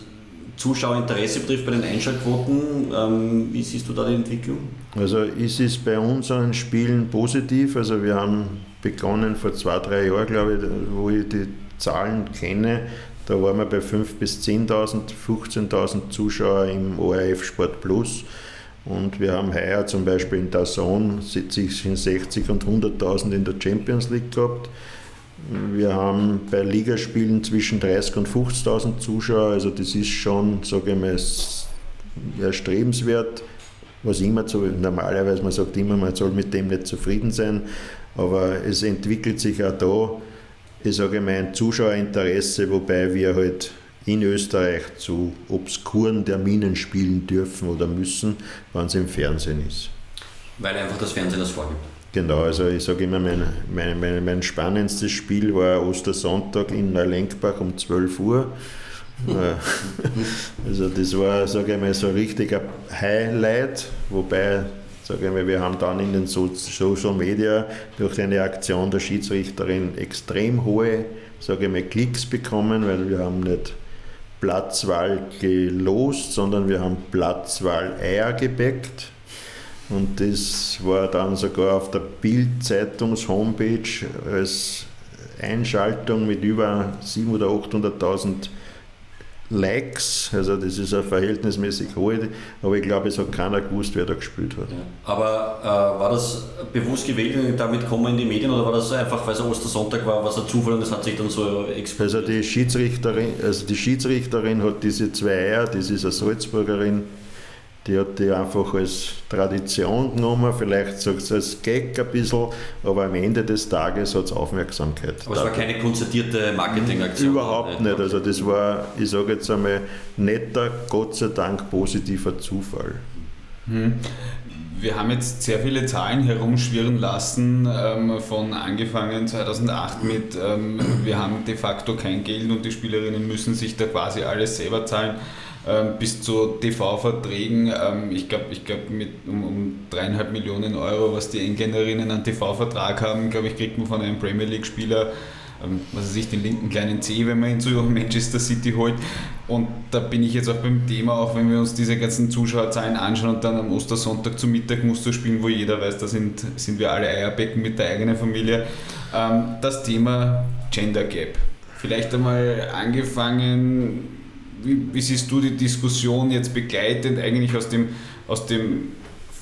Zuschauerinteresse betrifft bei den Einschaltquoten, ähm, wie siehst du da die Entwicklung? Also ist es bei unseren Spielen positiv. Also wir haben begonnen vor zwei, drei Jahren, glaube ich, wo ich die Zahlen kenne, da waren wir bei 5.000 bis 10.000, 15.000 Zuschauer im ORF Sport Plus. Und wir haben heuer zum Beispiel in Dazon zwischen 60 und 100.000 in der Champions League gehabt. Wir haben bei Ligaspielen zwischen 30 und 50.000 Zuschauer, also das ist schon, sage ich mal, erstrebenswert. Was immer zu, normalerweise, man sagt immer, man soll mit dem nicht zufrieden sein, aber es entwickelt sich auch da ich sage mal, ein Zuschauerinteresse, wobei wir halt in Österreich zu obskuren Terminen spielen dürfen oder müssen, wenn es im Fernsehen ist. Weil einfach das Fernsehen das vorgibt. Genau, also ich sage immer, mein, mein, mein, mein spannendstes Spiel war Ostersonntag in Neulenkbach um 12 Uhr. also das war, sage ich mal, so ein richtiger Highlight, wobei Sage mal, wir haben dann in den Social Media durch eine Aktion der Schiedsrichterin extrem hohe sage mal, Klicks bekommen, weil wir haben nicht Platzwahl gelost, sondern wir haben Platzwahl Eier gebäckt. Und das war dann sogar auf der Bild-Zeitungs-Homepage als Einschaltung mit über 700.000 oder 800.000 Likes, also das ist eine verhältnismäßig hohe, aber ich glaube, es hat keiner gewusst, wer da gespielt hat. Ja. Aber äh, war das bewusst gewählt und damit kommen in die Medien oder war das einfach, weil es Ostersonntag war, was ein Zufall und das hat sich dann so explodiert? Also die Schiedsrichterin, also die Schiedsrichterin hat diese zwei Eier, das ist eine Salzburgerin, die hat die einfach als Tradition genommen, vielleicht sagt es als Gag ein bisschen, aber am Ende des Tages hat es Aufmerksamkeit. Aber es war keine konzertierte Marketingaktion? Überhaupt nicht. Also das war, ich sage jetzt einmal, netter, Gott sei Dank positiver Zufall. Hm. Wir haben jetzt sehr viele Zahlen herumschwirren lassen, ähm, von angefangen 2008 mit, ähm, wir haben de facto kein Geld und die Spielerinnen müssen sich da quasi alles selber zahlen bis zu TV-Verträgen. Ähm, ich glaube, ich glaub mit um, um dreieinhalb Millionen Euro, was die Engländerinnen an TV-Vertrag haben, glaube ich, kriegt man von einem Premier League-Spieler ähm, was weiß ich, den linken kleinen C, wenn man ihn zu Manchester City holt. Und da bin ich jetzt auch beim Thema, auch wenn wir uns diese ganzen Zuschauerzahlen anschauen und dann am Ostersonntag zum Mittag musst du spielen, wo jeder weiß, da sind, sind wir alle Eierbecken mit der eigenen Familie. das Thema Gender Gap. Vielleicht einmal angefangen wie, wie, siehst du die Diskussion jetzt begleitend eigentlich aus dem, aus dem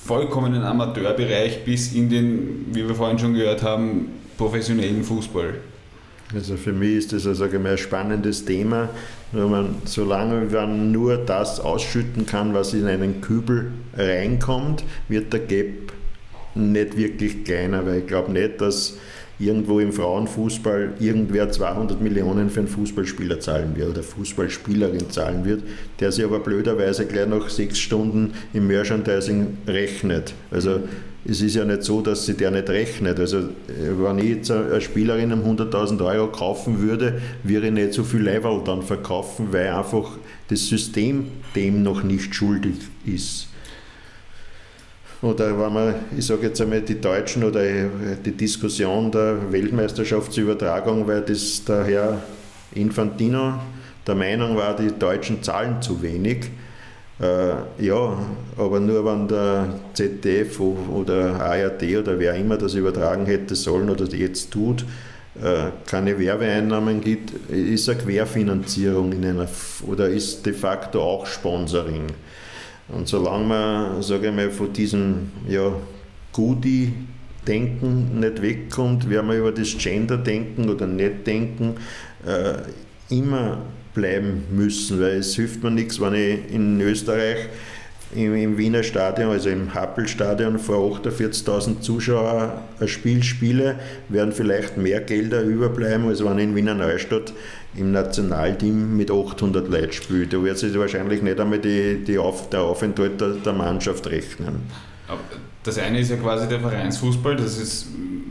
vollkommenen Amateurbereich bis in den, wie wir vorhin schon gehört haben, professionellen Fußball? Also für mich ist das also ein spannendes Thema. Wenn man, solange man nur das ausschütten kann, was in einen Kübel reinkommt, wird der Gap nicht wirklich kleiner, weil ich glaube nicht, dass irgendwo im Frauenfußball irgendwer 200 Millionen für einen Fußballspieler zahlen wird oder Fußballspielerin zahlen wird, der sich aber blöderweise gleich nach sechs Stunden im Merchandising rechnet. Also es ist ja nicht so, dass sie der nicht rechnet. Also wenn ich jetzt eine Spielerin um 100.000 Euro kaufen würde, würde ich nicht so viel Level dann verkaufen, weil einfach das System dem noch nicht schuldig ist. Oder wenn man, ich sage jetzt einmal, die Deutschen oder die Diskussion der Weltmeisterschaftsübertragung, weil das der Herr Infantino der Meinung war, die Deutschen zahlen zu wenig. Äh, ja, aber nur wenn der ZDF oder ARD oder wer immer das übertragen hätte sollen oder jetzt tut, äh, keine Werbeeinnahmen gibt, ist eine Querfinanzierung in einer, oder ist de facto auch Sponsoring. Und solange man, sage ich mal, von diesem ja, Goodie-Denken nicht wegkommt, werden wir über das Gender-Denken oder Nicht-Denken äh, immer bleiben müssen, weil es hilft mir nichts, wenn ich in Österreich im, im Wiener Stadion, also im Happelstadion vor 48.000 Zuschauern ein Spiel spiele, werden vielleicht mehr Gelder überbleiben, als wenn ich in Wiener Neustadt im Nationalteam mit 800 Leuten spiele. Da wird sich wahrscheinlich nicht einmal die, die Auf, der Aufenthalt der, der Mannschaft rechnen. Das eine ist ja quasi der Vereinsfußball, das ist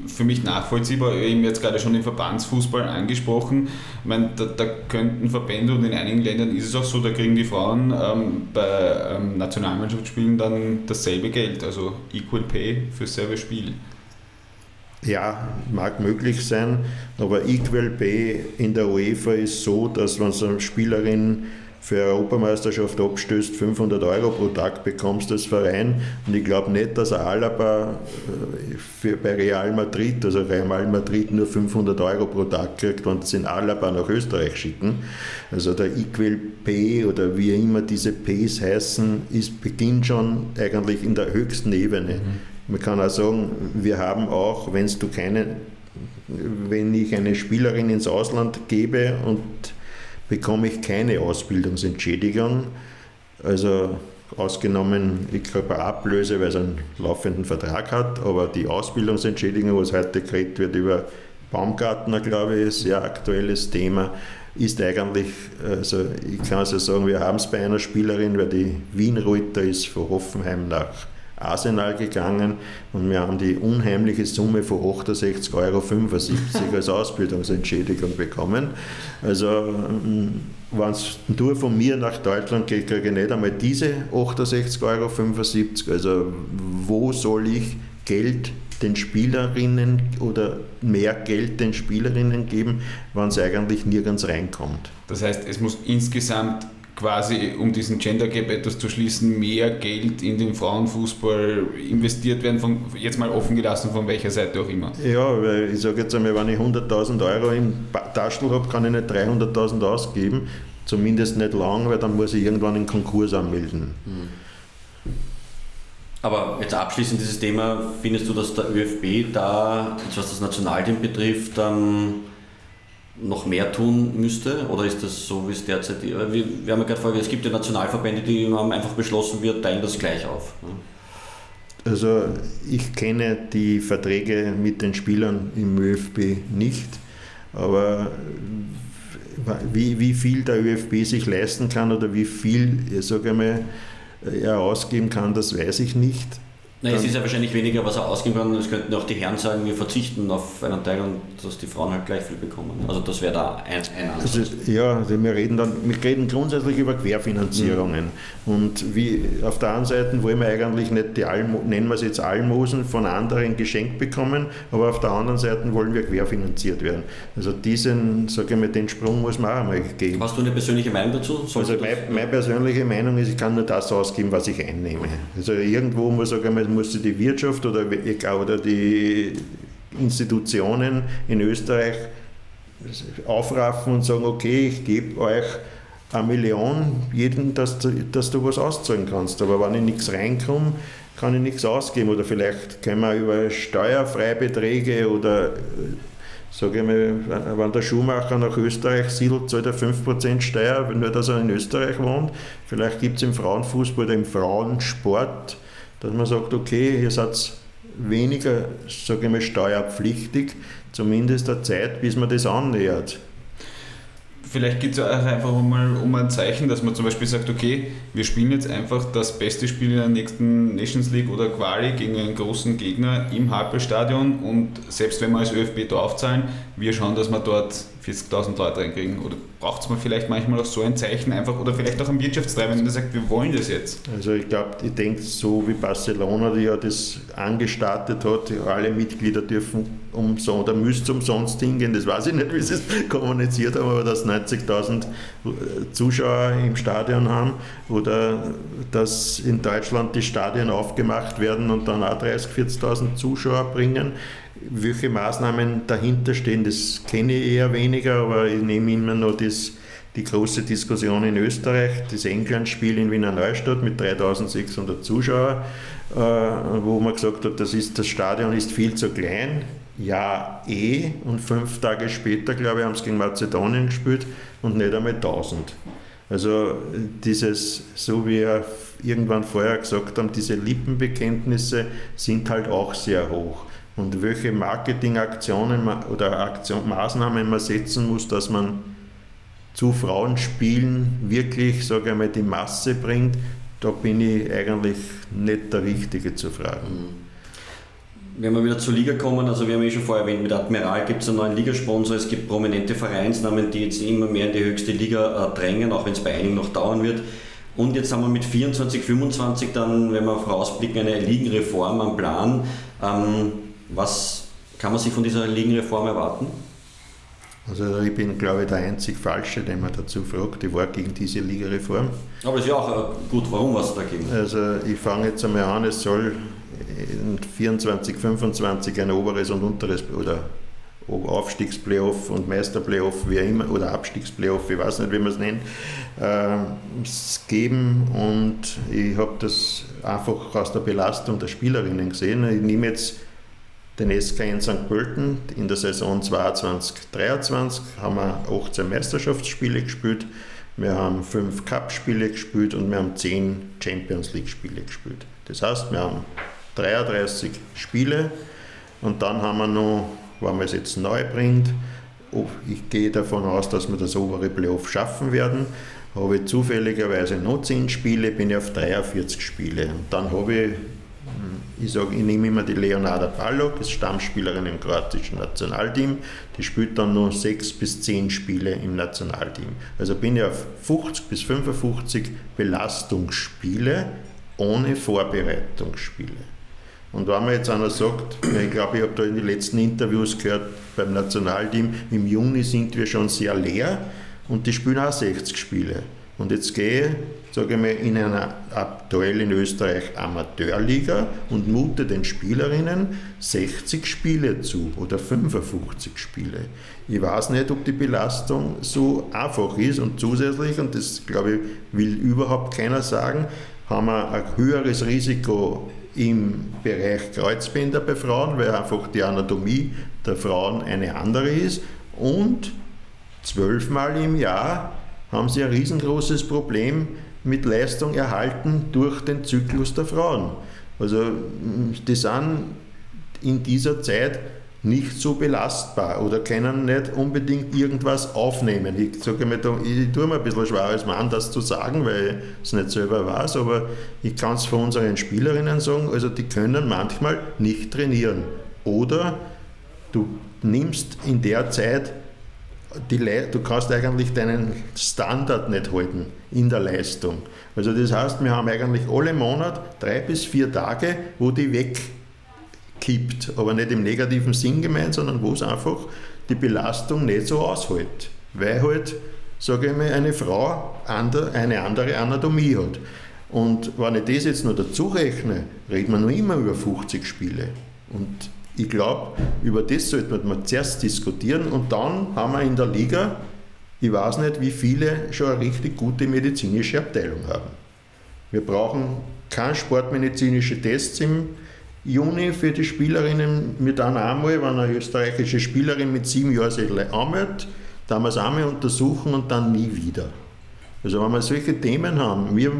für mich nachvollziehbar, eben jetzt gerade schon den Verbandsfußball angesprochen. Ich meine, da, da, könnten Verbände und in einigen Ländern ist es auch so, da kriegen die Frauen ähm, bei ähm, Nationalmannschaftsspielen dann dasselbe Geld, also Equal Pay für dasselbe Spiel. Ja, mag möglich sein, aber Equal Pay in der UEFA ist so, dass wenn so eine Spielerin für eine Europameisterschaft abstößt, 500 Euro pro Tag bekommst als Verein. Und ich glaube nicht, dass Alaba äh, für, bei Real Madrid, also Real Madrid nur 500 Euro pro Tag kriegt, wenn sie in Alaba nach Österreich schicken. Also der Equal Pay oder wie immer diese Pays heißen, ist, beginnt schon eigentlich in der höchsten Ebene. Mhm. Man kann auch sagen, wir haben auch, wenn du keine, wenn ich eine Spielerin ins Ausland gebe und bekomme ich keine Ausbildungsentschädigung. Also ausgenommen, ich glaube Ablöse, weil es einen laufenden Vertrag hat, aber die Ausbildungsentschädigung, was heute geredet wird über Baumgartner, glaube ich, ist ein sehr aktuelles Thema, ist eigentlich, also ich kann also sagen, wir haben es bei einer Spielerin, weil die Wien-Reuter ist von Hoffenheim nach Arsenal gegangen und wir haben die unheimliche Summe von 68,75 Euro als Ausbildungsentschädigung bekommen. Also ähm, wenn es nur von mir nach Deutschland geht, kriege ich nicht einmal diese 68,75 Euro. Also wo soll ich Geld den Spielerinnen oder mehr Geld den Spielerinnen geben, wenn es eigentlich nirgends reinkommt? Das heißt, es muss insgesamt quasi, um diesen Gender Gap etwas zu schließen, mehr Geld in den Frauenfußball investiert werden, von, jetzt mal offen gelassen, von welcher Seite auch immer. Ja, weil ich sage jetzt einmal, wenn ich 100.000 Euro im Taschel habe, kann ich nicht 300.000 ausgeben, zumindest nicht lang, weil dann muss ich irgendwann einen Konkurs anmelden. Hm. Aber jetzt abschließend dieses Thema, findest du, dass der ÖFB da, was das Nationalteam betrifft, dann noch mehr tun müsste? Oder ist das so, wie es derzeit ist? Wir, wir haben ja gerade vorher, es gibt ja Nationalverbände, die haben einfach beschlossen, wir teilen das gleich auf. Also ich kenne die Verträge mit den Spielern im ÖFB nicht, aber wie, wie viel der ÖFB sich leisten kann oder wie viel, sage ich mal, er ausgeben kann, das weiß ich nicht. Nein, es ist ja wahrscheinlich weniger, was er ausgeben kann. Es könnten auch die Herren sagen, wir verzichten auf einen Teil und dass die Frauen halt gleich viel bekommen. Also das wäre da ein, ein Ansatz. Also, ja, also wir reden dann, wir reden grundsätzlich über Querfinanzierungen. Mhm. Und wie auf der einen Seite wollen wir eigentlich nicht die Almo, nennen wir es jetzt Almosen von anderen geschenkt bekommen, aber auf der anderen Seite wollen wir querfinanziert werden. Also diesen, sage ich mal, den Sprung muss man auch einmal geben. Hast du eine persönliche Meinung dazu? Sollst also meine, meine persönliche Meinung ist, ich kann nur das ausgeben, was ich einnehme. Also irgendwo muss ich sagen, musste die Wirtschaft oder, oder die Institutionen in Österreich aufraffen und sagen, okay, ich gebe euch eine Million jedem, dass du, dass du was auszahlen kannst. Aber wenn ich nichts reinkomme, kann ich nichts ausgeben. Oder vielleicht können wir über Steuerfreibeträge oder sage ich mal, wenn der Schuhmacher nach Österreich siedelt, zahlt er 5% Steuer, nur dass er in Österreich wohnt. Vielleicht gibt es im Frauenfußball oder im Frauensport dass man sagt, okay, ihr seid weniger, sage ich mal, steuerpflichtig, zumindest der Zeit, bis man das annähert. Vielleicht geht es auch einfach mal um ein Zeichen, dass man zum Beispiel sagt, okay, wir spielen jetzt einfach das beste Spiel in der nächsten Nations League oder Quali gegen einen großen Gegner im Happelstadion und selbst wenn wir als ÖFB draufzahlen, wir schauen, dass wir dort 40.000 Leute reinkriegen. Oder braucht es mal vielleicht manchmal auch so ein Zeichen einfach oder vielleicht auch ein Wirtschaftstreiber, wenn der sagt, wir wollen das jetzt? Also ich glaube, ich denke so wie Barcelona, die ja das angestartet hat, alle Mitglieder dürfen umsonst oder müssten umsonst hingehen. Das weiß ich nicht, wie sie es kommuniziert haben, aber dass 90.000 Zuschauer im Stadion haben oder dass in Deutschland die Stadien aufgemacht werden und dann auch 30.000, 40.000 Zuschauer bringen Welche Maßnahmen dahinter stehen, das kenne ich eher weniger, aber ich nehme immer noch das, die große Diskussion in Österreich, das England-Spiel in Wiener Neustadt mit 3600 Zuschauern, äh, wo man gesagt hat, das, ist, das Stadion ist viel zu klein. Ja, eh. Und fünf Tage später, glaube ich, haben sie gegen Mazedonien gespielt und nicht einmal 1000. Also dieses, so wie wir irgendwann vorher gesagt haben, diese Lippenbekenntnisse sind halt auch sehr hoch. Und welche Marketingaktionen oder Aktion, Maßnahmen man setzen muss, dass man zu Frauenspielen wirklich, sage ich mal, die Masse bringt, da bin ich eigentlich nicht der Richtige zu fragen. Mhm. Wenn wir wieder zur Liga kommen, also wir haben ja schon vorher erwähnt, mit Admiral gibt es einen neuen Ligasponsor, es gibt prominente Vereinsnamen, die jetzt immer mehr in die höchste Liga äh, drängen, auch wenn es bei einigen noch dauern wird. Und jetzt haben wir mit 24, 25 dann, wenn wir vorausblicken, eine Ligenreform am Plan. Ähm, was kann man sich von dieser Ligenreform erwarten? Also ich bin, glaube ich, der einzig Falsche, den man dazu fragt. Ich war gegen diese Ligareform. Aber es ist ja auch äh, gut, warum was dagegen? Also ich fange jetzt einmal an, es soll in 24, 25 ein oberes und unteres oder Aufstiegsplayoff und Meisterplayoff, wie immer, oder Abstiegsplayoff, ich weiß nicht, wie man es nennt, äh, geben und ich habe das einfach aus der Belastung der Spielerinnen gesehen. Ich nehme jetzt den SK in St. Pölten in der Saison 22-23 haben wir 18 Meisterschaftsspiele gespielt, wir haben 5 Cup-Spiele gespielt und wir haben 10 Champions League-Spiele gespielt. Das heißt, wir haben 33 Spiele und dann haben wir noch, wenn man es jetzt neu bringt, ich gehe davon aus, dass wir das obere Playoff schaffen werden, habe ich zufälligerweise noch 10 Spiele, bin ich auf 43 Spiele. Und dann habe ich ich sage, ich nehme immer die Leonarda Balog, ist Stammspielerin im kroatischen Nationalteam. Die spielt dann nur sechs bis zehn Spiele im Nationalteam. Also bin ich auf 50 bis 55 Belastungsspiele ohne Vorbereitungsspiele. Und wenn man jetzt einer sagt, ich glaube, ich habe da in den letzten Interviews gehört beim Nationalteam, im Juni sind wir schon sehr leer und die spielen auch 60 Spiele. Und jetzt gehe sage ich mal, in einer aktuell in Österreich Amateurliga und mute den Spielerinnen 60 Spiele zu oder 55 Spiele. Ich weiß nicht, ob die Belastung so einfach ist und zusätzlich, und das glaube ich, will überhaupt keiner sagen, haben wir ein höheres Risiko im Bereich Kreuzbänder bei Frauen, weil einfach die Anatomie der Frauen eine andere ist und zwölfmal im Jahr haben sie ein riesengroßes Problem mit Leistung erhalten durch den Zyklus der Frauen. Also die sind in dieser Zeit nicht so belastbar oder können nicht unbedingt irgendwas aufnehmen. Ich sage mir, ich tue mir ein bisschen schwer als Mann, das zu sagen, weil ich es nicht selber weiß, aber ich kann es von unseren Spielerinnen sagen, also die können manchmal nicht trainieren. Oder du nimmst in der Zeit die du kannst eigentlich deinen Standard nicht halten in der Leistung. Also das heißt, wir haben eigentlich alle Monate drei bis vier Tage, wo die wegkippt, aber nicht im negativen Sinn gemeint, sondern wo es einfach die Belastung nicht so aushält, weil halt, sage ich mal, eine Frau eine andere Anatomie hat. Und wenn ich das jetzt noch dazu rechne, reden wir noch immer über 50 Spiele. Und ich glaube, über das sollte man zuerst diskutieren und dann haben wir in der Liga, ich weiß nicht, wie viele schon eine richtig gute medizinische Abteilung haben. Wir brauchen keine sportmedizinische Tests im Juni für die Spielerinnen. Wir dann einmal, wenn eine österreichische Spielerin mit sieben Jahren sich anmeldet, dann wir es einmal untersuchen und dann nie wieder. Also wenn wir solche Themen haben, wir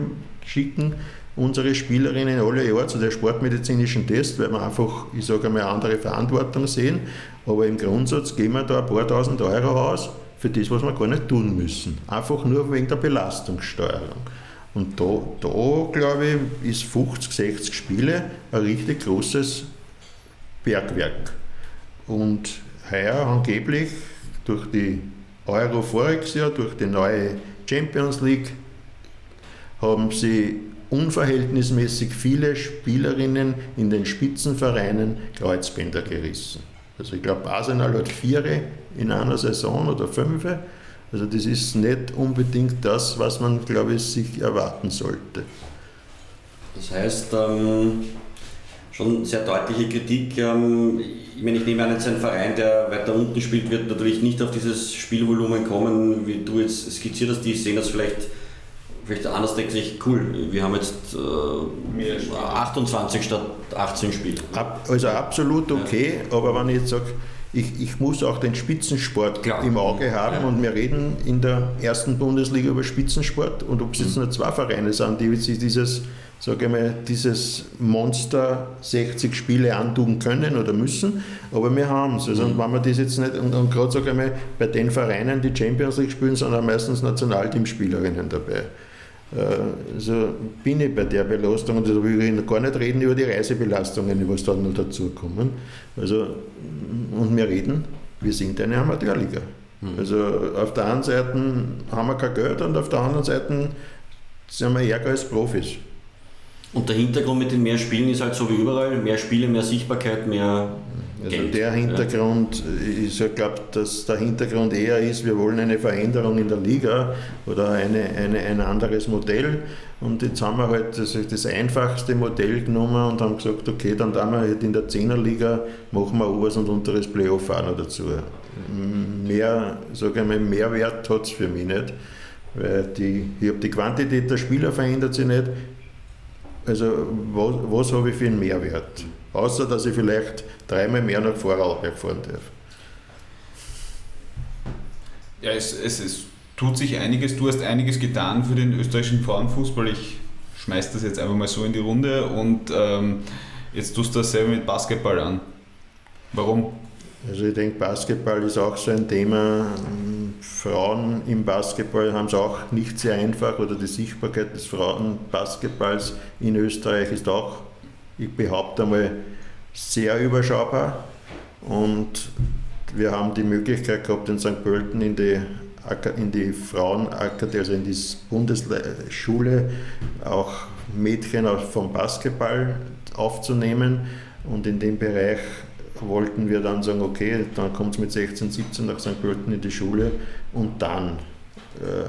schicken unsere Spielerinnen alle Jahr zu der sportmedizinischen Test, weil wir einfach, ich sage mal, andere Verantwortung sehen. Aber im Grundsatz gehen wir da ein paar tausend Euro aus für das, was wir gar nicht tun müssen. Einfach nur wegen der Belastungssteuerung. Und da, da glaube ich, ist 50, 60 Spiele ein richtig großes Bergwerk. Und heuer angeblich durch die Euro voriges Jahr, durch die neue Champions League, haben sie unverhältnismäßig viele Spielerinnen in den Spitzenvereinen Kreuzbänder gerissen. Also ich glaube, Arsenal hat vier in einer Saison oder fünf. Also das ist nicht unbedingt das, was man, glaube ich, sich erwarten sollte. Das heißt, ähm, schon sehr deutliche Kritik. Ähm, ich meine, ich nehme an, jetzt ein Verein, der weiter unten spielt, wird natürlich nicht auf dieses Spielvolumen kommen, wie du jetzt skizziert hast. Die sehen das vielleicht, vielleicht anders, denken sich, cool, wir haben jetzt äh, 28 statt 18 Spiele. also absolut okay, ja. aber wenn ich jetzt sage, ich, ich, muss auch den Spitzensport Klar. im Auge haben ja. und wir reden in der ersten Bundesliga über Spitzensport und ob es jetzt mhm. nur zwei Vereine sind, die sich dieses sage ich mal, dieses Monster 60 Spiele antun können oder müssen, aber wir haben es. Also, mhm. wenn man das jetzt nicht, und, und gerade sage ich mal, bei den Vereinen, die Champions League spielen, sind auch meistens Nationalteamspielerinnen dabei. Also bin ich bei der Belastung und da will ich gar nicht reden über die Reisebelastungen, die was dann noch dazukommen. Also, und wir reden, wir sind eine Amateurliga. Mhm. Also auf der einen Seite haben wir kein Geld und auf der anderen Seite sind wir ärger als Profis. Und der Hintergrund mit den mehr Spielen ist halt so wie überall, mehr Spiele, mehr Sichtbarkeit, mehr also Geld. Der Hintergrund, ja. ich glaube, dass der Hintergrund eher ist, wir wollen eine Veränderung in der Liga oder eine, eine, ein anderes Modell. Und jetzt haben wir halt das, das einfachste Modell genommen und haben gesagt, okay, dann tun wir halt in der 10er Liga, machen wir oberes und unteres Playoff auch noch dazu. Mehr, sage ich mal, Mehrwert hat es für mich nicht. Weil die, ich habe die Quantität der Spieler verändert sich nicht, also was, was habe ich für einen Mehrwert? Außer dass ich vielleicht dreimal mehr nach Vorarlberg fahren darf. Ja, es, es, es tut sich einiges. Du hast einiges getan für den österreichischen Frauenfußball. Ich schmeiß das jetzt einfach mal so in die Runde und ähm, jetzt tust du das selber mit Basketball an. Warum? Also ich denke, Basketball ist auch so ein Thema. Frauen im Basketball haben es auch nicht sehr einfach oder die Sichtbarkeit des Frauenbasketballs in Österreich ist auch, ich behaupte einmal, sehr überschaubar. Und wir haben die Möglichkeit gehabt, in St. Pölten in die, in die Frauenakademie, also in die Bundesschule, auch Mädchen vom Basketball aufzunehmen. Und in dem Bereich wollten wir dann sagen, okay, dann kommt es mit 16, 17 nach St. Pölten in die Schule und dann äh,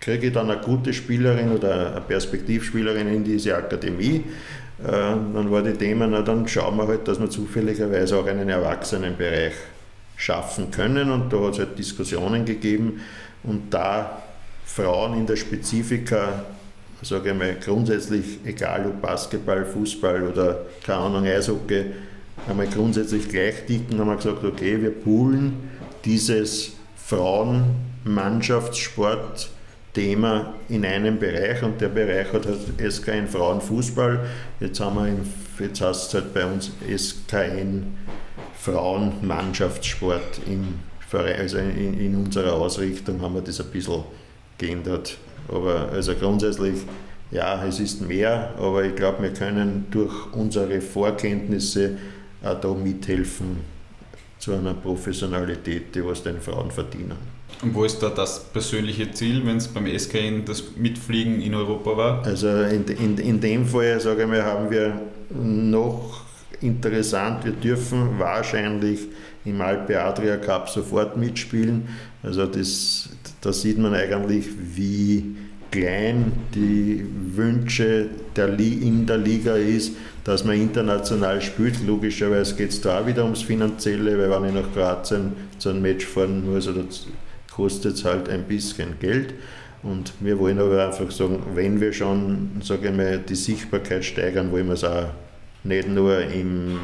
kriege ich dann eine gute Spielerin oder eine Perspektivspielerin in diese Akademie. Äh, dann war die Thema, na dann schauen wir halt, dass wir zufälligerweise auch einen Erwachsenenbereich schaffen können und da hat es halt Diskussionen gegeben und da Frauen in der Spezifika sage ich mal, grundsätzlich, egal ob Basketball, Fußball oder keine Ahnung, Eishockey, einmal grundsätzlich gleich dicken, haben wir gesagt, okay, wir poolen dieses Frauenmannschaftssport-Thema in einem Bereich und der Bereich hat halt SKN Frauenfußball. Jetzt haben wir, im, jetzt heißt es halt bei uns SKN Frauenmannschaftssport im Verein, also in, in unserer Ausrichtung haben wir das ein bisschen geändert. Aber also grundsätzlich, ja, es ist mehr, aber ich glaube, wir können durch unsere Vorkenntnisse auch da mithelfen zu einer Professionalität, die was den Frauen verdienen. Und wo ist da das persönliche Ziel, wenn es beim SKN das Mitfliegen in Europa war? Also in, in, in dem Fall, sage ich mal, haben wir noch interessant, wir dürfen wahrscheinlich im Alpe Adria Cup sofort mitspielen. Also das, da sieht man eigentlich, wie klein die Wünsche der in der Liga ist, dass man international spielt. Logischerweise geht es da auch wieder ums Finanzielle, weil wenn ich nach Kroatien zu einem Match fahren muss, oder kostet es halt ein bisschen Geld. Und wir wollen aber einfach sagen, wenn wir schon sage ich mal, die Sichtbarkeit steigern, wollen wir es auch nicht nur im,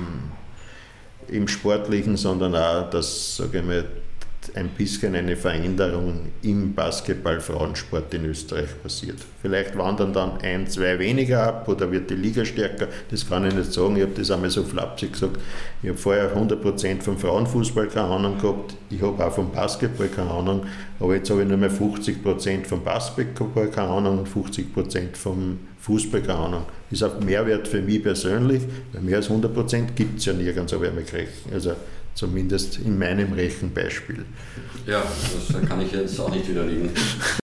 im Sportlichen, sondern auch, dass sage ich mal, ein bisschen eine Veränderung im Basketball-Frauensport in Österreich passiert. Vielleicht wandern dann ein, zwei weniger ab oder wird die Liga stärker, das kann ich nicht sagen. Ich habe das einmal so flapsig gesagt. Ich habe vorher 100% vom Frauenfußball keine Ahnung gehabt, ich habe auch vom Basketball keine Ahnung, aber jetzt habe ich nur mehr 50% vom Basketball keine Ahnung und 50% vom Fußball keine Ahnung. Das ist ein Mehrwert für mich persönlich, weil mehr als 100% gibt es ja nirgends, aber ich kriege. Also Zumindest in meinem Rechenbeispiel. Ja, das kann ich jetzt auch nicht widerlegen.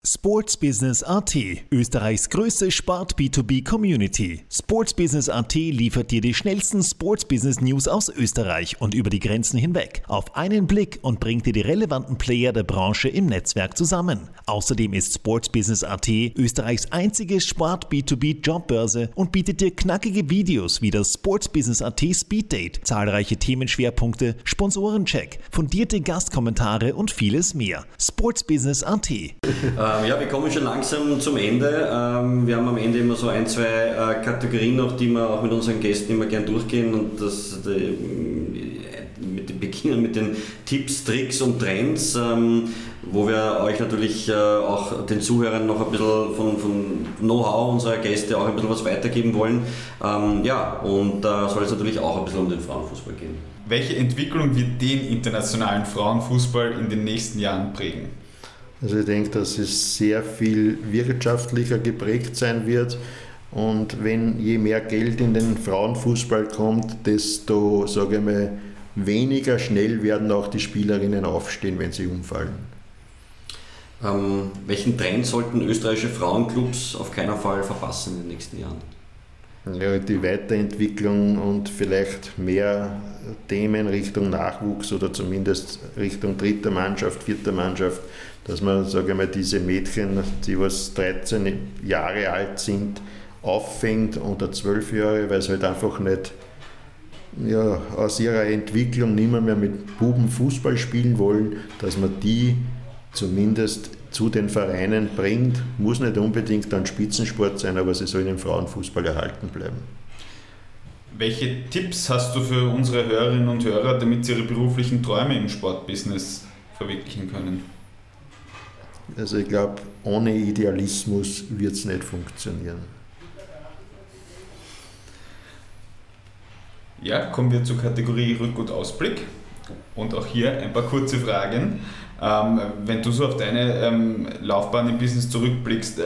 Sports Business AT, Österreichs größte Sport B2B Community. Sports Business AT liefert dir die schnellsten Sports Business News aus Österreich und über die Grenzen hinweg auf einen Blick und bringt dir die relevanten Player der Branche im Netzwerk zusammen. Außerdem ist Sports Business AT Österreichs einzige Sport B2B Jobbörse und bietet dir knackige Videos wie das Sports Business AT Speed Date, zahlreiche Themenschwerpunkte, Sponsorencheck, fundierte Gastkommentare und vieles mehr. Sports Business AT. Ähm, ja, wir kommen schon langsam zum Ende. Ähm, wir haben am Ende immer so ein, zwei äh, Kategorien noch, die wir auch mit unseren Gästen immer gern durchgehen und das mit dem beginnen mit den Tipps, Tricks und Trends, ähm, wo wir euch natürlich äh, auch den Zuhörern noch ein bisschen von, von Know-how unserer Gäste auch ein bisschen was weitergeben wollen. Ähm, ja, und da soll es natürlich auch ein bisschen um den Frauenfußball gehen. Welche Entwicklung wird den internationalen Frauenfußball in den nächsten Jahren prägen? Also ich denke, dass es sehr viel wirtschaftlicher geprägt sein wird. Und wenn je mehr Geld in den Frauenfußball kommt, desto, sage ich mal, weniger schnell werden auch die Spielerinnen aufstehen, wenn sie umfallen. Ähm, welchen Trend sollten österreichische Frauenclubs auf keinen Fall verpassen in den nächsten Jahren? Ja, die Weiterentwicklung und vielleicht mehr Themen Richtung Nachwuchs oder zumindest Richtung dritter Mannschaft, vierter Mannschaft, dass man, sage mal, diese Mädchen, die was 13 Jahre alt sind, auffängt unter 12 Jahre, weil sie halt einfach nicht ja, aus ihrer Entwicklung nicht mehr, mit Buben Fußball spielen wollen, dass man die zumindest zu den Vereinen bringt. Muss nicht unbedingt ein Spitzensport sein, aber sie sollen im Frauenfußball erhalten bleiben. Welche Tipps hast du für unsere Hörerinnen und Hörer, damit sie ihre beruflichen Träume im Sportbusiness verwirklichen können? Also ich glaube, ohne Idealismus wird es nicht funktionieren. Ja, kommen wir zur Kategorie Rück- und Ausblick. Und auch hier ein paar kurze Fragen. Ähm, wenn du so auf deine ähm, Laufbahn im Business zurückblickst, äh,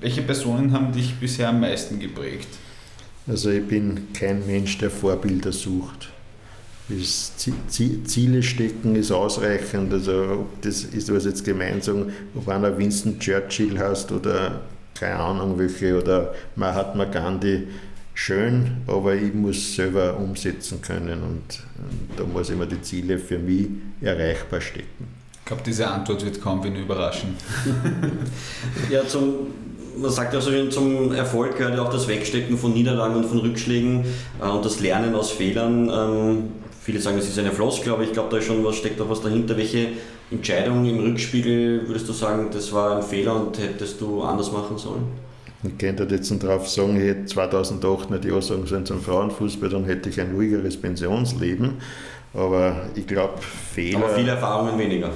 welche Personen haben dich bisher am meisten geprägt? Also ich bin kein Mensch, der Vorbilder sucht. Das Ziele stecken ist ausreichend. Also ob das ist was jetzt gemeinsam, ob einer Winston Churchill hast oder keine Ahnung welche oder Mahatma Gandhi, schön, aber ich muss selber umsetzen können und, und da muss ich mir die Ziele für mich erreichbar stecken. Ich glaube, diese Antwort wird kaum wen überraschen. ja, zum, man sagt ja so schön, zum Erfolg gehört ja auch das Wegstecken von Niederlagen und von Rückschlägen äh, und das Lernen aus Fehlern. Ähm, viele sagen, das ist eine Floskel, aber ich glaube, da ist schon was, steckt auch was dahinter. Welche Entscheidung im Rückspiegel würdest du sagen, das war ein Fehler und hättest du anders machen sollen? Ich könnte jetzt darauf sagen, ich hätte 2008 nicht Ja sagen sollen zum Frauenfußball, dann hätte ich ein ruhigeres Pensionsleben. Aber ich glaube, Fehler. Aber viele Erfahrungen weniger.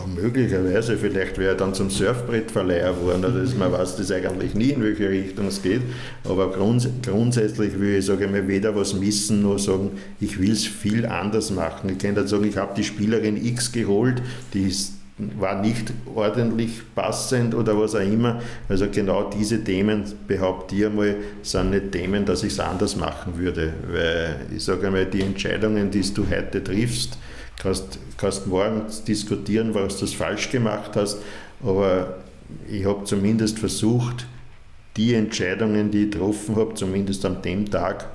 Ja, möglicherweise. Vielleicht wäre er dann zum Surfbrettverleiher geworden. Also man weiß das eigentlich nie, in welche Richtung es geht. Aber grunds grundsätzlich will ich, sage ich mal, weder was missen, noch sagen, ich will es viel anders machen. Ich kann nicht sagen, ich habe die Spielerin X geholt, die ist war nicht ordentlich passend oder was auch immer. Also genau diese Themen, behaupte ich einmal, sind nicht Themen, dass ich es anders machen würde. Weil ich sage einmal, die Entscheidungen, die du heute triffst, kannst, kannst morgen diskutieren, was du falsch gemacht hast, aber ich habe zumindest versucht, die Entscheidungen, die ich getroffen habe, zumindest an dem Tag,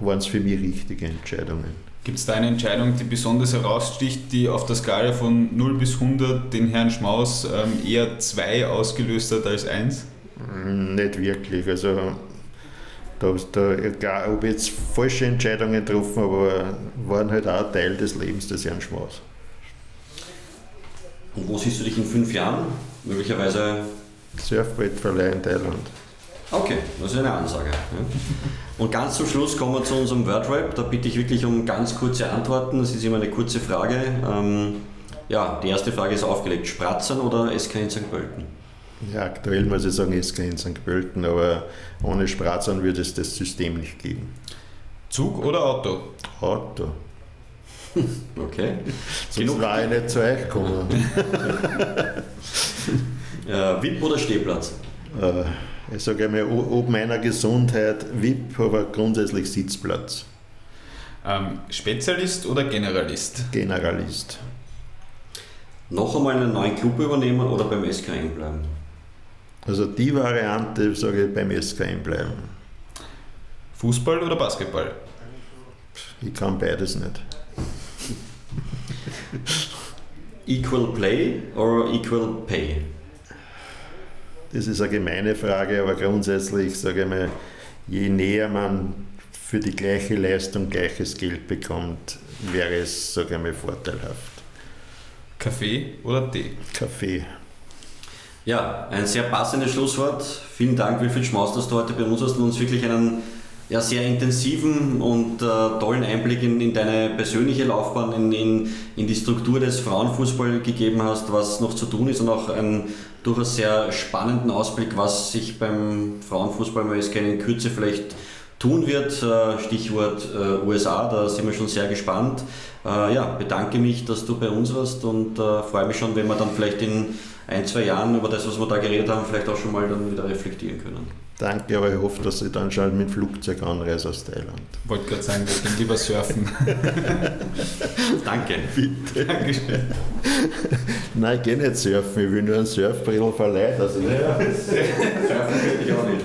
waren es für mich richtige Entscheidungen. Gibt es da eine Entscheidung, die besonders heraussticht, die auf der Skala von 0 bis 100 den Herrn Schmaus ähm, eher 2 ausgelöst hat als 1? Mm, nicht wirklich. Also, da, da, egal, ob jetzt falsche Entscheidungen getroffen aber waren halt auch Teil des Lebens des Herrn Schmaus. Und wo siehst du dich in fünf Jahren? Möglicherweise. Surfbrettverleih in Thailand. Okay, das ist eine Ansage. Und ganz zum Schluss kommen wir zu unserem Wordrap. Da bitte ich wirklich um ganz kurze Antworten. Das ist immer eine kurze Frage. Ähm, ja, die erste Frage ist aufgelegt: Spratzern oder SK in St. Pölten? Ja, aktuell muss ich sagen SK in St. Pölten, aber ohne Spratzern würde es das System nicht geben. Zug oder Auto? Auto. Okay. Sonst Genug. war ich nicht zu euch gekommen. äh, VIP oder Stehplatz? Äh, ich sage einmal, ob meiner Gesundheit VIP, aber grundsätzlich Sitzplatz. Ähm, Spezialist oder Generalist? Generalist. Noch einmal einen neuen Club übernehmen oder beim SKN bleiben? Also die Variante sage ich beim SKN bleiben. Fußball oder Basketball? Ich kann beides nicht. Equal Play oder Equal Pay? Das ist eine gemeine Frage, aber grundsätzlich sage ich mal, je näher man für die gleiche Leistung gleiches Geld bekommt, wäre es, sage ich mal, vorteilhaft. Kaffee oder Tee? Kaffee. Ja, ein sehr passendes Schlusswort. Vielen Dank, Wilfried Schmaus, dass du heute bei uns hast und uns wirklich einen ja, sehr intensiven und äh, tollen Einblick in, in, deine persönliche Laufbahn, in, in, in, die Struktur des Frauenfußball gegeben hast, was noch zu tun ist und auch einen durchaus sehr spannenden Ausblick, was sich beim Frauenfußball mal in Kürze vielleicht tun wird. Äh, Stichwort äh, USA, da sind wir schon sehr gespannt. Äh, ja, bedanke mich, dass du bei uns warst und freue mich schon, wenn wir dann vielleicht in ein, zwei Jahren über das, was wir da geredet haben, vielleicht auch schon mal dann wieder reflektieren können. Danke, aber ich hoffe, dass ich dann schon mit dem Flugzeug anreise aus Thailand. Ich wollte gerade sagen, wir gehen lieber surfen. Danke. Bitte. Dankeschön. Nein, ich gehe nicht surfen, ich will nur ein Surfbrillen verleihen. Also ja, surfen könnte ich auch nicht.